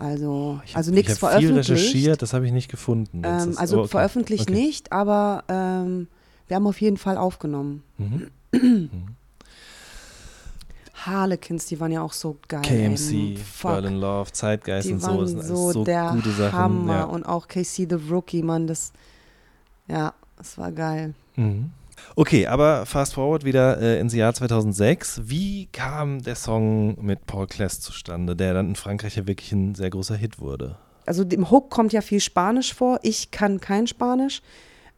Also, Ich hab- also nichts Ich habe viel veröffentlicht. recherchiert, das habe ich nicht gefunden. Ähm, also aber okay. veröffentlicht Okay. nicht, aber ähm, wir haben auf jeden Fall aufgenommen. Mhm. Harlequins, die waren ja auch so geil. KMC. Fuck. Berlin Love, Zeitgeist Die und so. waren so, so der gute Sachen. Hammer. Ja. Und auch KC the Rookie, Mann, das, ja, das war geil. Mhm. Okay, aber fast forward wieder äh, ins Jahr 2006. Wie kam der Song mit Paul Kless zustande, der dann in Frankreich ja wirklich ein sehr großer Hit wurde? also im Hook kommt ja viel Spanisch vor. Ich kann kein Spanisch.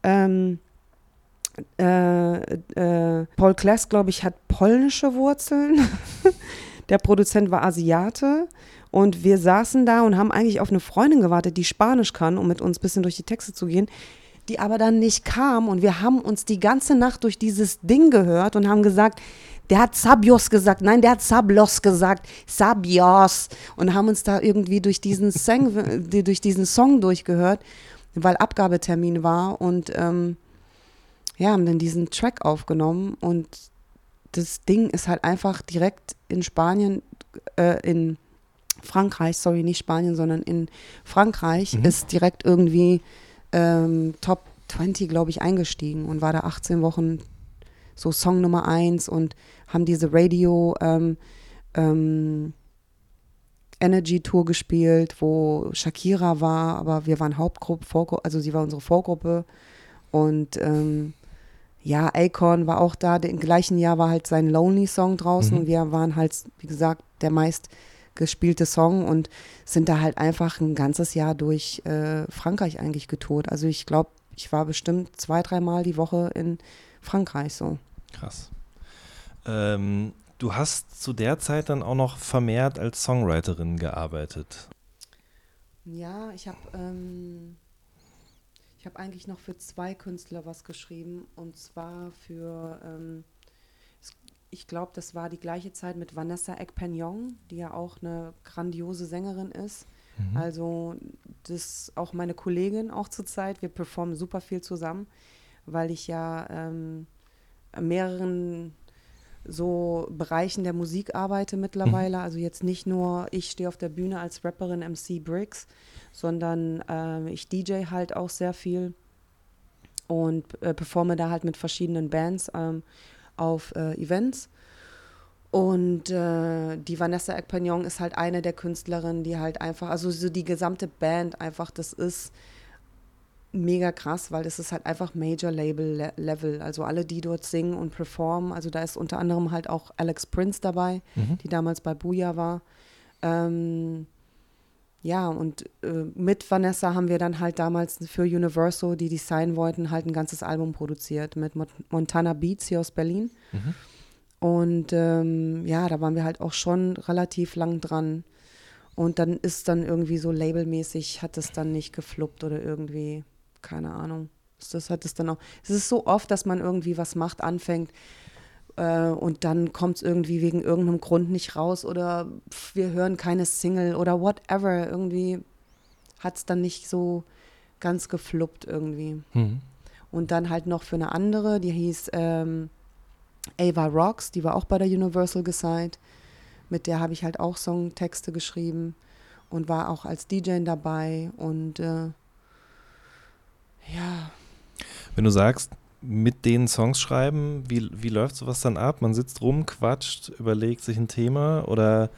Ähm, äh, äh, Paul Klass, glaube ich, hat polnische Wurzeln. (laughs) Der Produzent war Asiate. Und wir saßen da und haben eigentlich auf eine Freundin gewartet, die Spanisch kann, um mit uns ein bisschen durch die Texte zu gehen, die aber dann nicht kam. Und wir haben uns die ganze Nacht durch dieses Ding gehört und haben gesagt, der hat Sabios gesagt, nein, der hat Sablos gesagt, Sabios. Und haben uns da irgendwie durch diesen, Song, (laughs) durch diesen Song durchgehört, weil Abgabetermin war. Und ähm, ja, haben dann diesen Track aufgenommen. Und das Ding ist halt einfach direkt in Spanien, äh, in Frankreich, sorry, nicht Spanien, sondern in Frankreich, Mhm. ist direkt irgendwie ähm, Top 20, glaube ich, eingestiegen und war da 18 Wochen so Song Nummer 1 und haben diese Radio ähm, ähm, Energy Tour gespielt, wo Shakira war, aber wir waren Hauptgruppe, Vorgru- also sie war unsere Vorgruppe und ähm, ja, Acorn war auch da, im gleichen Jahr war halt sein Lonely Song draußen Mhm. und wir waren halt, wie gesagt, der meist gespielte Song und sind da halt einfach ein ganzes Jahr durch äh, Frankreich eigentlich getourt. Also ich glaube, ich war bestimmt zwei, dreimal die Woche in Frankreich so. Krass. Ähm, du hast zu der Zeit dann auch noch vermehrt als Songwriterin gearbeitet. Ja, ich habe ähm, ich habe eigentlich noch für zwei Künstler was geschrieben und zwar für ähm, ich glaube, das war die gleiche Zeit mit Vanessa Ekpenyong, die ja auch eine grandiose Sängerin ist. Also das ist auch meine Kollegin auch zurzeit. Wir performen super viel zusammen, weil ich ja ähm, mehreren so Bereichen der Musik arbeite mittlerweile. Also jetzt nicht nur ich stehe auf der Bühne als Rapperin MC Briggs, sondern ähm, ich DJ halt auch sehr viel und äh, performe da halt mit verschiedenen Bands ähm, auf äh, Events. Und äh, die Vanessa Ekpagnon ist halt eine der Künstlerinnen, die halt einfach, also so die gesamte Band einfach, das ist mega krass, weil das ist halt einfach Major Label Le Level. Also alle, die dort singen und performen, also da ist unter anderem halt auch Alex Prince dabei, die damals bei Booyah war. Ähm, ja, und äh, mit Vanessa haben wir dann halt damals für Universal, die designen wollten, halt ein ganzes Album produziert mit Mon Montana Beats hier aus Berlin. Und ähm, ja, da waren wir halt auch schon relativ lang dran. Und dann ist dann irgendwie so labelmäßig, hat es dann nicht gefluppt oder irgendwie, keine Ahnung. Das hat es dann auch. Es ist so oft, dass man irgendwie was macht, anfängt äh, und dann kommt es irgendwie wegen irgendeinem Grund nicht raus oder pf, wir hören keine Single oder whatever. Irgendwie hat es dann nicht so ganz gefluppt irgendwie. Mhm. Und dann halt noch für eine andere, die hieß ähm, Ava Rocks, die war auch bei der Universal gesigned. Mit der habe ich halt auch Songtexte geschrieben und war auch als DJ dabei. Und äh, ja, Wenn du sagst, mit den Songs schreiben, wie, wie läuft sowas dann ab? Man sitzt rum, quatscht, überlegt sich ein Thema oder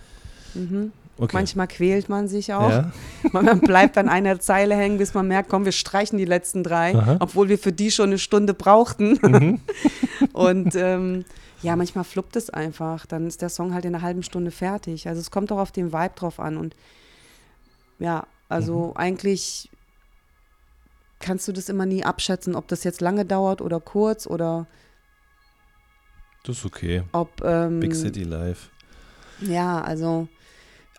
mhm. okay. manchmal quält man sich auch. ja? (laughs) Man bleibt an einer Zeile hängen, bis man merkt, komm, wir streichen die letzten drei, Aha. obwohl wir für die schon eine Stunde brauchten. Mhm. (laughs) Und ähm, ja, manchmal fluppt es einfach. Dann ist der Song halt in einer halben Stunde fertig. Also es kommt auch auf den Vibe drauf an. Und ja, also Mhm. eigentlich kannst du das immer nie abschätzen, ob das jetzt lange dauert oder kurz oder Das ist okay. ob. Ähm, Big City Life. Ja, also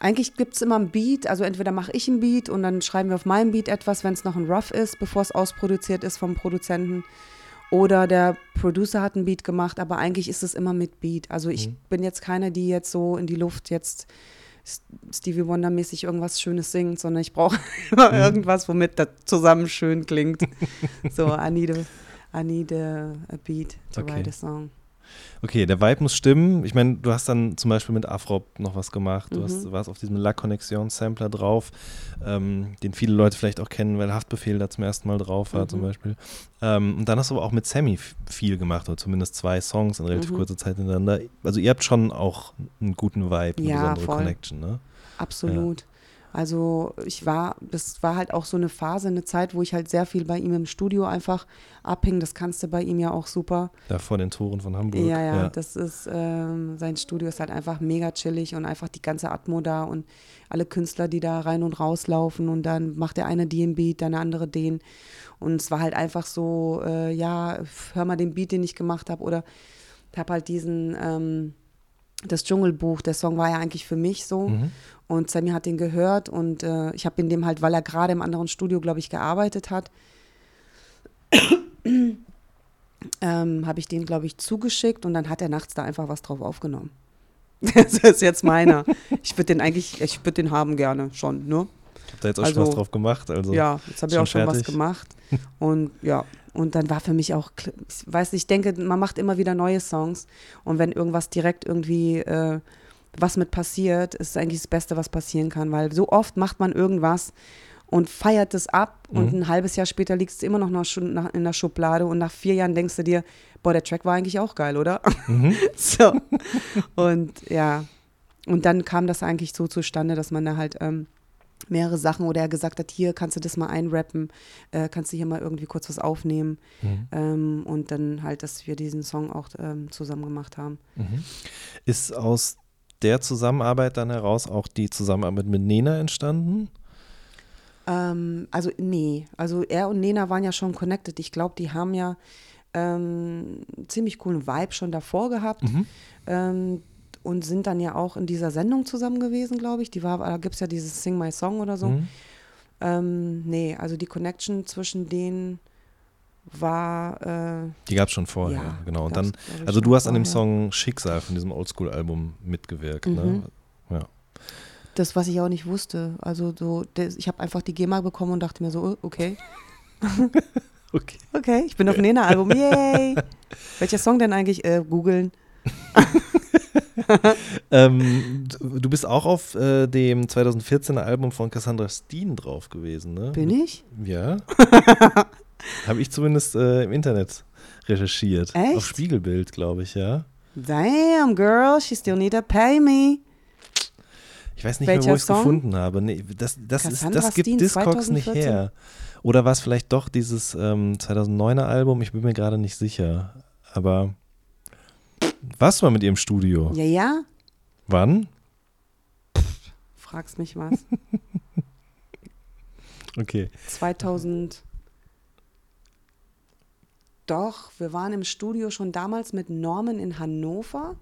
Eigentlich gibt es immer ein Beat, also entweder mache ich ein Beat und dann schreiben wir auf meinem Beat etwas, wenn es noch ein Rough ist, bevor es ausproduziert ist vom Produzenten. Oder der Producer hat ein Beat gemacht, aber eigentlich ist es immer mit Beat. Also ich Mhm. bin jetzt keine, die jetzt so in die Luft jetzt Stevie Wonder mäßig irgendwas Schönes singt, sondern ich brauche (laughs) immer Mhm. irgendwas, womit das zusammen schön klingt. so, I need a, I need a, a beat to Okay. write a song. Okay, der Vibe muss stimmen. Ich meine, du hast dann zum Beispiel mit Afrop noch was gemacht. Du Mhm. hast, warst auf diesem La Connexion Sampler drauf, ähm, den viele Leute vielleicht auch kennen, weil Haftbefehl da zum ersten Mal drauf war, zum Mhm. Beispiel. Ähm, und dann hast du aber auch mit Sammy viel gemacht, oder zumindest zwei Songs in relativ Mhm. kurzer Zeit hintereinander. Also ihr habt schon auch einen guten Vibe, eine Ja, besondere voll. Connection, ne? Absolut. Also ich war, das war halt auch so eine Phase, eine Zeit, wo ich halt sehr viel bei ihm im Studio einfach abhing. Das kannst du bei ihm ja auch super. Da vor den Toren von Hamburg. Ja, ja, das ist, ähm, sein Studio ist halt einfach mega chillig und einfach die ganze Atmo da und alle Künstler, die da rein und raus laufen und dann macht der eine den Beat, dann der andere den. Und es war halt einfach so, äh, ja, hör mal den Beat, den ich gemacht habe oder ich habe halt diesen, ähm, das Dschungelbuch, der Song war ja eigentlich für mich so. Mhm. Und Sammy hat den gehört und äh, ich habe in dem halt, weil er gerade im anderen Studio, glaube ich, gearbeitet hat, (clears throat) ähm, habe ich den, glaube ich, zugeschickt und dann hat er nachts da einfach was drauf aufgenommen. (laughs) Das ist jetzt meiner. Ich würde den eigentlich, ich würde den haben gerne schon, ne? Ich habe da jetzt auch schon Also, was drauf gemacht. Also Ja, jetzt habe ich schon auch schon was fertig. gemacht. Und ja, und dann war für mich auch, ich weiß nicht, ich denke, man macht immer wieder neue Songs. Und wenn irgendwas direkt irgendwie, äh, was mit passiert, ist eigentlich das Beste, was passieren kann. Weil so oft macht man irgendwas und feiert es ab und Mhm. ein halbes Jahr später liegt es immer noch in der Schublade und nach vier Jahren denkst du dir, boah, der Track war eigentlich auch geil, oder? Mhm. (laughs) so. Und ja, und dann kam das eigentlich so zustande, dass man da halt ähm, mehrere Sachen oder er gesagt hat, hier kannst du das mal einrappen, äh, kannst du hier mal irgendwie kurz was aufnehmen Mhm. ähm, und dann halt, dass wir diesen Song auch ähm, zusammen gemacht haben. Mhm. Ist aus der Zusammenarbeit dann heraus auch die Zusammenarbeit mit Nena entstanden? Ähm, also nee, also er und Nena waren ja schon connected. Ich glaube, die haben ja ähm, ziemlich coolen Vibe schon davor gehabt. Mhm. Und sind dann ja auch in dieser Sendung zusammen gewesen, glaube ich. Die war, da gibt es ja dieses Sing My Song oder so. Mhm. Ähm, nee, also die Connection zwischen denen war. Äh, Die gab es schon vorher, Ja, genau. Und dann, also du hast an dem vorher. Song Schicksal von diesem Oldschool-Album mitgewirkt, ne? Mhm. Ja. das, was ich auch nicht wusste. Also so, das, ich habe einfach die GEMA bekommen und dachte mir so, oh, okay, (laughs) Okay. okay, ich bin auf dem Nena-Album, yay. (laughs) Welcher Song denn eigentlich? Äh, googeln. (laughs) (laughs) Ähm, du bist auch auf äh, dem 2014er Album von Cassandra Steen drauf gewesen, ne? Bin ich? Ja. (laughs) Habe ich zumindest äh, im Internet recherchiert. Echt? Auf Spiegelbild, glaube ich, ja. Damn, girl, she still need to pay me. Ich weiß nicht mehr, Welcher wo ich es gefunden habe. Nee, das, das, ist, das gibt Steen, Discogs nicht 2014? her. Oder war es vielleicht doch dieses ähm, 2009er Album? Ich bin mir gerade nicht sicher. Aber du mal mit ihr im Studio? Ja, ja, Wann? fragst mich was. (laughs) Okay. 2000. Doch, wir waren im Studio schon damals mit Norman in Hannover.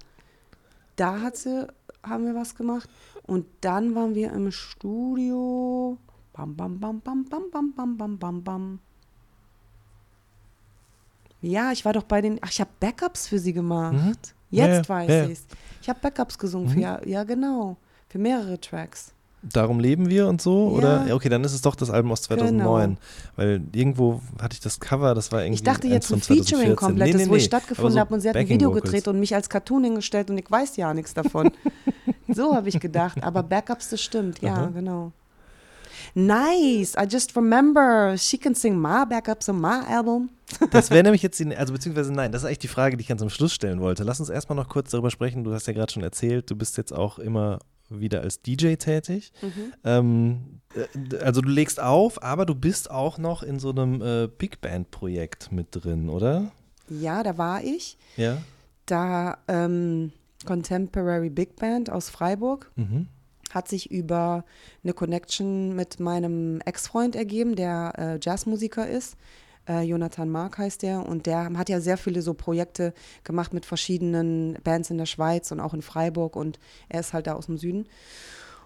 Da hat sie, haben wir was gemacht. Und dann waren wir im Studio. Bam, bam, bam, bam, bam, bam, bam, bam, bam, bam. Ja, ich war doch bei den. Ach, ich habe Backups für sie gemacht. Mhm. Jetzt Ja, weiß ja, ich's. Ich habe Backups gesungen Mhm. für ja, ja, genau. Für mehrere Tracks. Darum leben wir und so? Ja. Oder? Ja, okay, dann ist es doch das Album aus 2009. Genau. Weil irgendwo hatte ich das Cover, das war irgendwie. Ich dachte jetzt ein Featuring 2014. komplettes, Nee, nee, wo ich stattgefunden so habe und sie hat ein Video Vocals. gedreht und mich als Cartoon hingestellt und ich weiß ja nichts davon. (laughs) so habe ich gedacht. Aber Backups, das stimmt, ja, Aha. genau. Nice, I just remember, she can sing my backups on my album. Das wäre (laughs) nämlich jetzt, die, also beziehungsweise nein, das ist eigentlich die Frage, die ich ganz am Schluss stellen wollte. Lass uns erstmal noch kurz darüber sprechen. Du hast ja gerade schon erzählt, du bist jetzt auch immer wieder als DJ tätig. Ähm, äh, also du legst auf, aber du bist auch noch in so einem äh, Big Band-Projekt mit drin, oder? Ja, da war ich. Ja. Da ähm, Contemporary Big Band aus Freiburg Mhm. Hat sich über eine Connection mit meinem Ex-Freund ergeben, der äh, Jazzmusiker ist. Äh, Jonathan Mark heißt der und der hat ja sehr viele so Projekte gemacht mit verschiedenen Bands in der Schweiz und auch in Freiburg und er ist halt da aus dem Süden.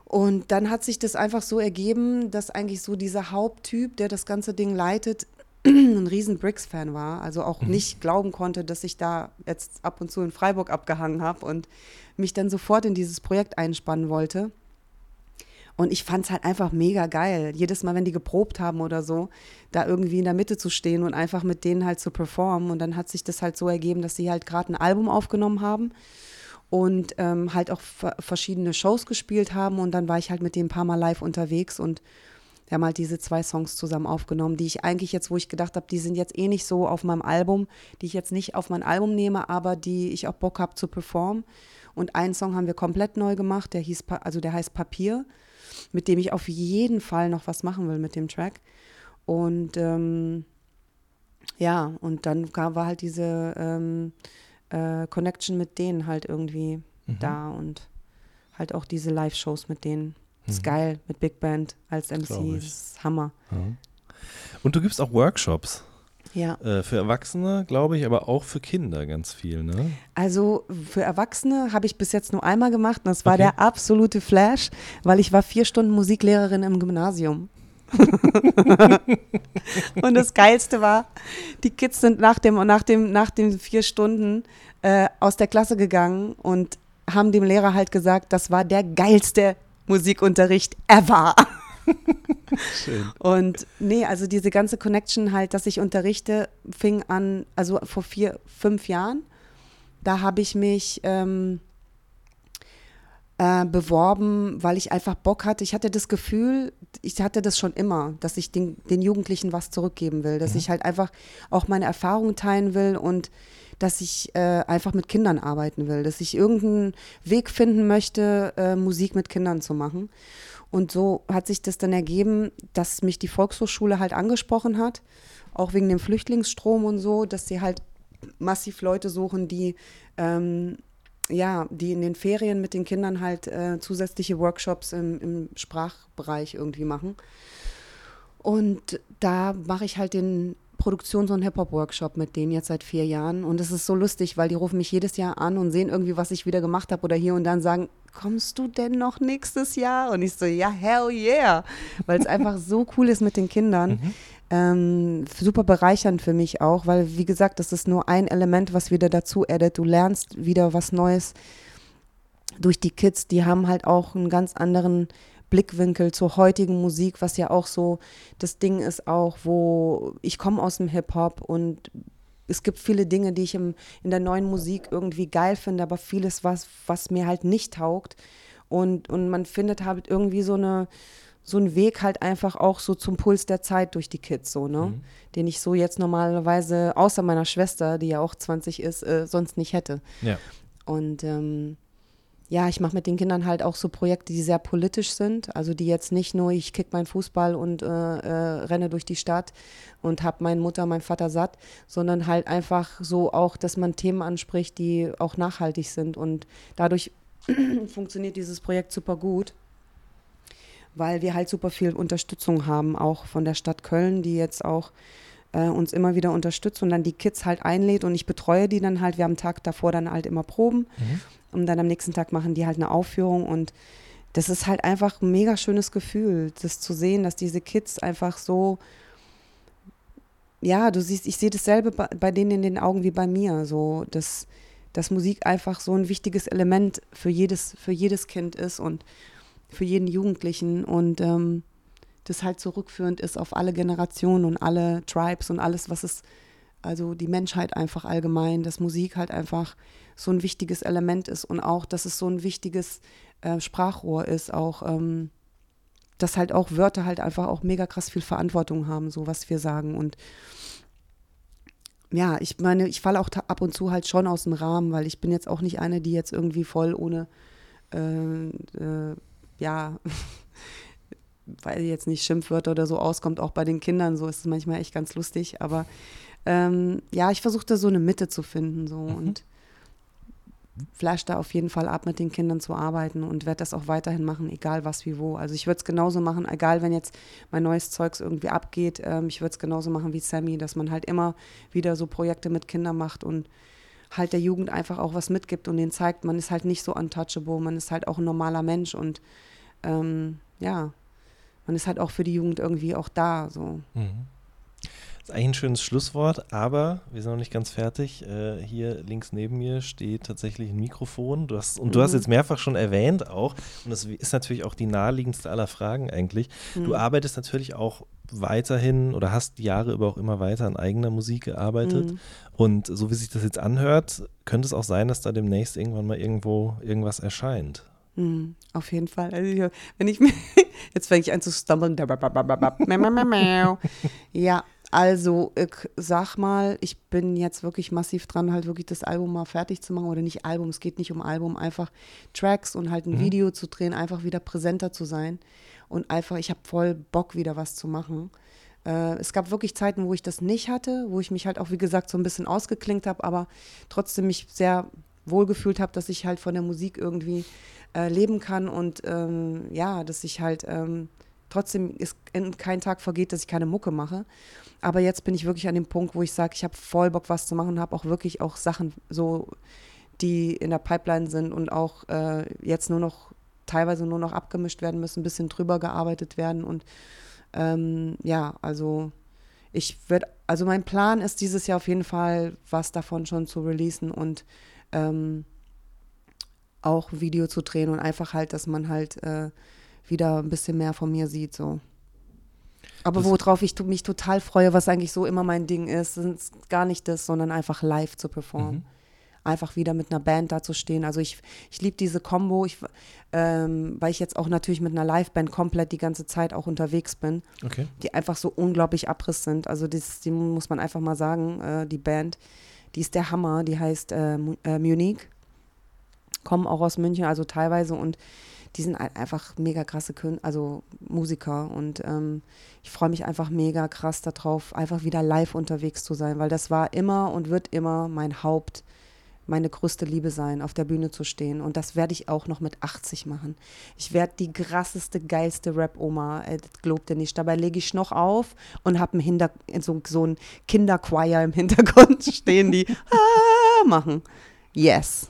Und dann hat sich das einfach so ergeben, dass eigentlich so dieser Haupttyp, der das ganze Ding leitet, (clears throat) ein riesen Bricks-Fan war. Also auch Mhm. nicht glauben konnte, dass ich da jetzt ab und zu in Freiburg abgehangen habe und mich dann sofort in dieses Projekt einspannen wollte. Und ich fand es halt einfach mega geil. Jedes Mal, wenn die geprobt haben oder so, da irgendwie in der Mitte zu stehen und einfach mit denen halt zu performen. Und dann hat sich das halt so ergeben, dass sie halt gerade ein Album aufgenommen haben und ähm, halt auch ver- verschiedene Shows gespielt haben. Und dann war ich halt mit denen ein paar Mal live unterwegs und wir haben halt diese zwei Songs zusammen aufgenommen, die ich eigentlich jetzt, wo ich gedacht habe, die sind jetzt eh nicht so auf meinem Album, die ich jetzt nicht auf mein Album nehme, aber die ich auch Bock habe zu performen. Und einen Song haben wir komplett neu gemacht, der hieß, also der heißt Papier, mit dem ich auf jeden Fall noch was machen will mit dem Track. Und ähm, ja, und dann kam, war halt diese ähm, äh, Connection mit denen halt irgendwie da und halt auch diese Live-Shows mit denen. Ist geil, mit Big Band als MC. Ist Hammer. Und du gibst auch Workshops Ja. äh, für Erwachsene, glaube ich, aber auch für Kinder ganz viel, ne? Also für Erwachsene habe ich bis jetzt nur einmal gemacht und das war Okay. der absolute Flash, weil ich war vier Stunden Musiklehrerin im Gymnasium. (laughs) und das Geilste war, die Kids sind nach dem, nach dem, nach den vier Stunden äh, aus der Klasse gegangen und haben dem Lehrer halt gesagt, das war der geilste Musikunterricht ever. Schön. Und nee, also diese ganze Connection halt, dass ich unterrichte, fing an, also vor vier, fünf Jahren. Da habe ich mich ähm, äh, beworben, weil ich einfach Bock hatte. Ich hatte das Gefühl, ich hatte das schon immer, dass ich den, den Jugendlichen was zurückgeben will, dass ich halt einfach auch meine Erfahrungen teilen will und dass ich äh, einfach mit Kindern arbeiten will, dass ich irgendeinen Weg finden möchte, äh, Musik mit Kindern zu machen. Und so hat sich das dann ergeben, dass mich die Volkshochschule halt angesprochen hat, auch wegen dem Flüchtlingsstrom und so, dass sie halt massiv Leute suchen, die ähm, ja, die in den Ferien mit den Kindern halt äh, zusätzliche Workshops im, im Sprachbereich irgendwie machen. Und da mache ich halt den Produktions- und Hip-Hop-Workshop mit denen jetzt seit vier Jahren. Und es ist so lustig, weil die rufen mich jedes Jahr an und sehen irgendwie, was ich wieder gemacht habe oder hier und dann sagen, kommst du denn noch nächstes Jahr? Und ich so, ja, hell yeah. Weil es einfach so cool ist mit den Kindern. Ähm, super bereichernd für mich auch, weil, wie gesagt, das ist nur ein Element, was wieder dazu addet. Du lernst wieder was Neues durch die Kids. Die haben halt auch einen ganz anderen Blickwinkel zur heutigen Musik, was ja auch so das Ding ist auch, wo ich komme aus dem Hip-Hop und es gibt viele Dinge, die ich im, in der neuen Musik irgendwie geil finde, aber vieles, was, was mir halt nicht taugt. Und, und man findet halt irgendwie so eine so einen Weg halt einfach auch so zum Puls der Zeit durch die Kids, so, ne? Den ich so jetzt normalerweise, außer meiner Schwester, die ja auch 20 ist, äh, sonst nicht hätte. Ja. Und ähm, ja, ich mache mit den Kindern halt auch so Projekte, die sehr politisch sind. Also die jetzt nicht nur, ich kick meinen Fußball und äh, äh, renne durch die Stadt und habe meine Mutter, meinen Vater satt, sondern halt einfach so auch, dass man Themen anspricht, die auch nachhaltig sind. Und dadurch (clears throat) funktioniert dieses Projekt super gut, weil wir halt super viel Unterstützung haben, auch von der Stadt Köln, die jetzt auch äh, uns immer wieder unterstützt und dann die Kids halt einlädt und ich betreue die dann halt. Wir haben am Tag davor dann halt immer Proben und dann am nächsten Tag machen die halt eine Aufführung und das ist halt einfach ein mega schönes Gefühl, das zu sehen, dass diese Kids einfach so, ja, du siehst, ich sehe dasselbe bei, bei denen in den Augen wie bei mir, so, dass, dass Musik einfach so ein wichtiges Element für jedes, für jedes Kind ist und für jeden Jugendlichen und ähm, das halt zurückführend ist auf alle Generationen und alle Tribes und alles, was es, also die Menschheit einfach allgemein, dass Musik halt einfach so ein wichtiges Element ist und auch, dass es so ein wichtiges äh, Sprachrohr ist, auch, ähm, dass halt auch Wörter halt einfach auch mega krass viel Verantwortung haben, so was wir sagen und ja, ich meine, ich falle auch ab und zu halt schon aus dem Rahmen, weil ich bin jetzt auch nicht eine, die jetzt irgendwie voll ohne, äh, äh, ja, (laughs) weil jetzt nicht Schimpfwörter oder so auskommt, auch bei den Kindern, so ist es manchmal echt ganz lustig, aber ähm, ja, ich versuche da so eine Mitte zu finden, so und flash da auf jeden Fall ab, mit den Kindern zu arbeiten und werde das auch weiterhin machen, egal was wie wo. Also ich würde es genauso machen, egal wenn jetzt mein neues Zeugs irgendwie abgeht, ähm, ich würde es genauso machen wie Sammy, dass man halt immer wieder so Projekte mit Kindern macht und halt der Jugend einfach auch was mitgibt und denen zeigt, man ist halt nicht so untouchable, man ist halt auch ein normaler Mensch und ähm, ja, man ist halt auch für die Jugend irgendwie auch da. So. Mhm. Das ist eigentlich ein schönes Schlusswort, aber wir sind noch nicht ganz fertig. Äh, hier links neben mir steht tatsächlich ein Mikrofon. Du hast, und du hast Mhm. jetzt mehrfach schon erwähnt auch, und das ist natürlich auch die naheliegendste aller Fragen eigentlich. Du Mhm. arbeitest natürlich auch weiterhin oder hast die Jahre über auch immer weiter an eigener Musik gearbeitet. Mhm. Und so wie sich das jetzt anhört, könnte es auch sein, dass da demnächst irgendwann mal irgendwo irgendwas erscheint. Mhm, auf jeden Fall. Also ich, wenn ich mir, (laughs) jetzt fange ich an zu stummeln. ja, also ich sag mal, ich bin jetzt wirklich massiv dran, halt wirklich das Album mal fertig zu machen oder nicht Album, es geht nicht um Album, einfach Tracks und halt ein Mhm. Video zu drehen, einfach wieder präsenter zu sein und einfach, ich habe voll Bock wieder was zu machen. Äh, es gab wirklich Zeiten, wo ich das nicht hatte, wo ich mich halt auch, wie gesagt, so ein bisschen ausgeklinkt habe, aber trotzdem mich sehr wohl gefühlt habe, dass ich halt von der Musik irgendwie äh, leben kann und ähm, ja, dass ich halt ähm, trotzdem ist kein Tag vergeht, dass ich keine Mucke mache. Aber jetzt bin ich wirklich an dem Punkt, wo ich sage, ich habe voll Bock, was zu machen, habe auch wirklich auch Sachen so, die in der Pipeline sind und auch äh, jetzt nur noch teilweise nur noch abgemischt werden müssen, ein bisschen drüber gearbeitet werden und ähm, ja, also ich werde, also mein Plan ist dieses Jahr auf jeden Fall, was davon schon zu releasen und ähm, auch Video zu drehen und einfach halt, dass man halt äh, wieder ein bisschen mehr von mir sieht, so. Aber Das- worauf ich mich total freue, was eigentlich so immer mein Ding ist, ist gar nicht das, sondern einfach live zu performen. Mhm. Einfach wieder mit einer Band da zu stehen. Also ich, ich liebe diese Combo, ich, ähm, weil ich jetzt auch natürlich mit einer Liveband komplett die ganze Zeit auch unterwegs bin Okay. die einfach so unglaublich Abriss sind. Also das, die muss man einfach mal sagen, äh, die Band, die ist der Hammer, die heißt äh, äh, Munich, kommen auch aus München, also teilweise. Und die sind ein- einfach mega krasse Kün also Musiker. Und ähm, ich freue mich einfach mega krass darauf, einfach wieder live unterwegs zu sein, weil das war immer und wird immer mein Haupt, meine größte Liebe sein, auf der Bühne zu stehen. Und das werde ich auch noch mit 80 machen. Ich werde die krasseste, geilste Rap-Oma, äh, das glaubt ihr nicht. Dabei lege ich noch auf und habe so, so ein Kinderchoir im Hintergrund (laughs) stehen, die ah, (laughs) machen. Yes.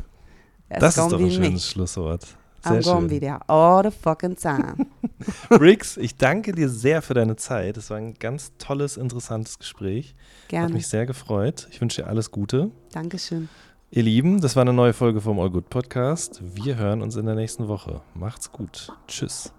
It's Das ist doch ein schönes Schlusswort. Sehr I'm schön. there all the fucking time. (laughs) Briggs, ich danke dir sehr für deine Zeit. Es war ein ganz tolles, interessantes Gespräch. Hat Gerne. mich sehr gefreut. Ich wünsche dir alles Gute. Dankeschön. Ihr Lieben, das war eine neue Folge vom All Good Podcast. Wir hören uns in der nächsten Woche. Macht's gut. Tschüss.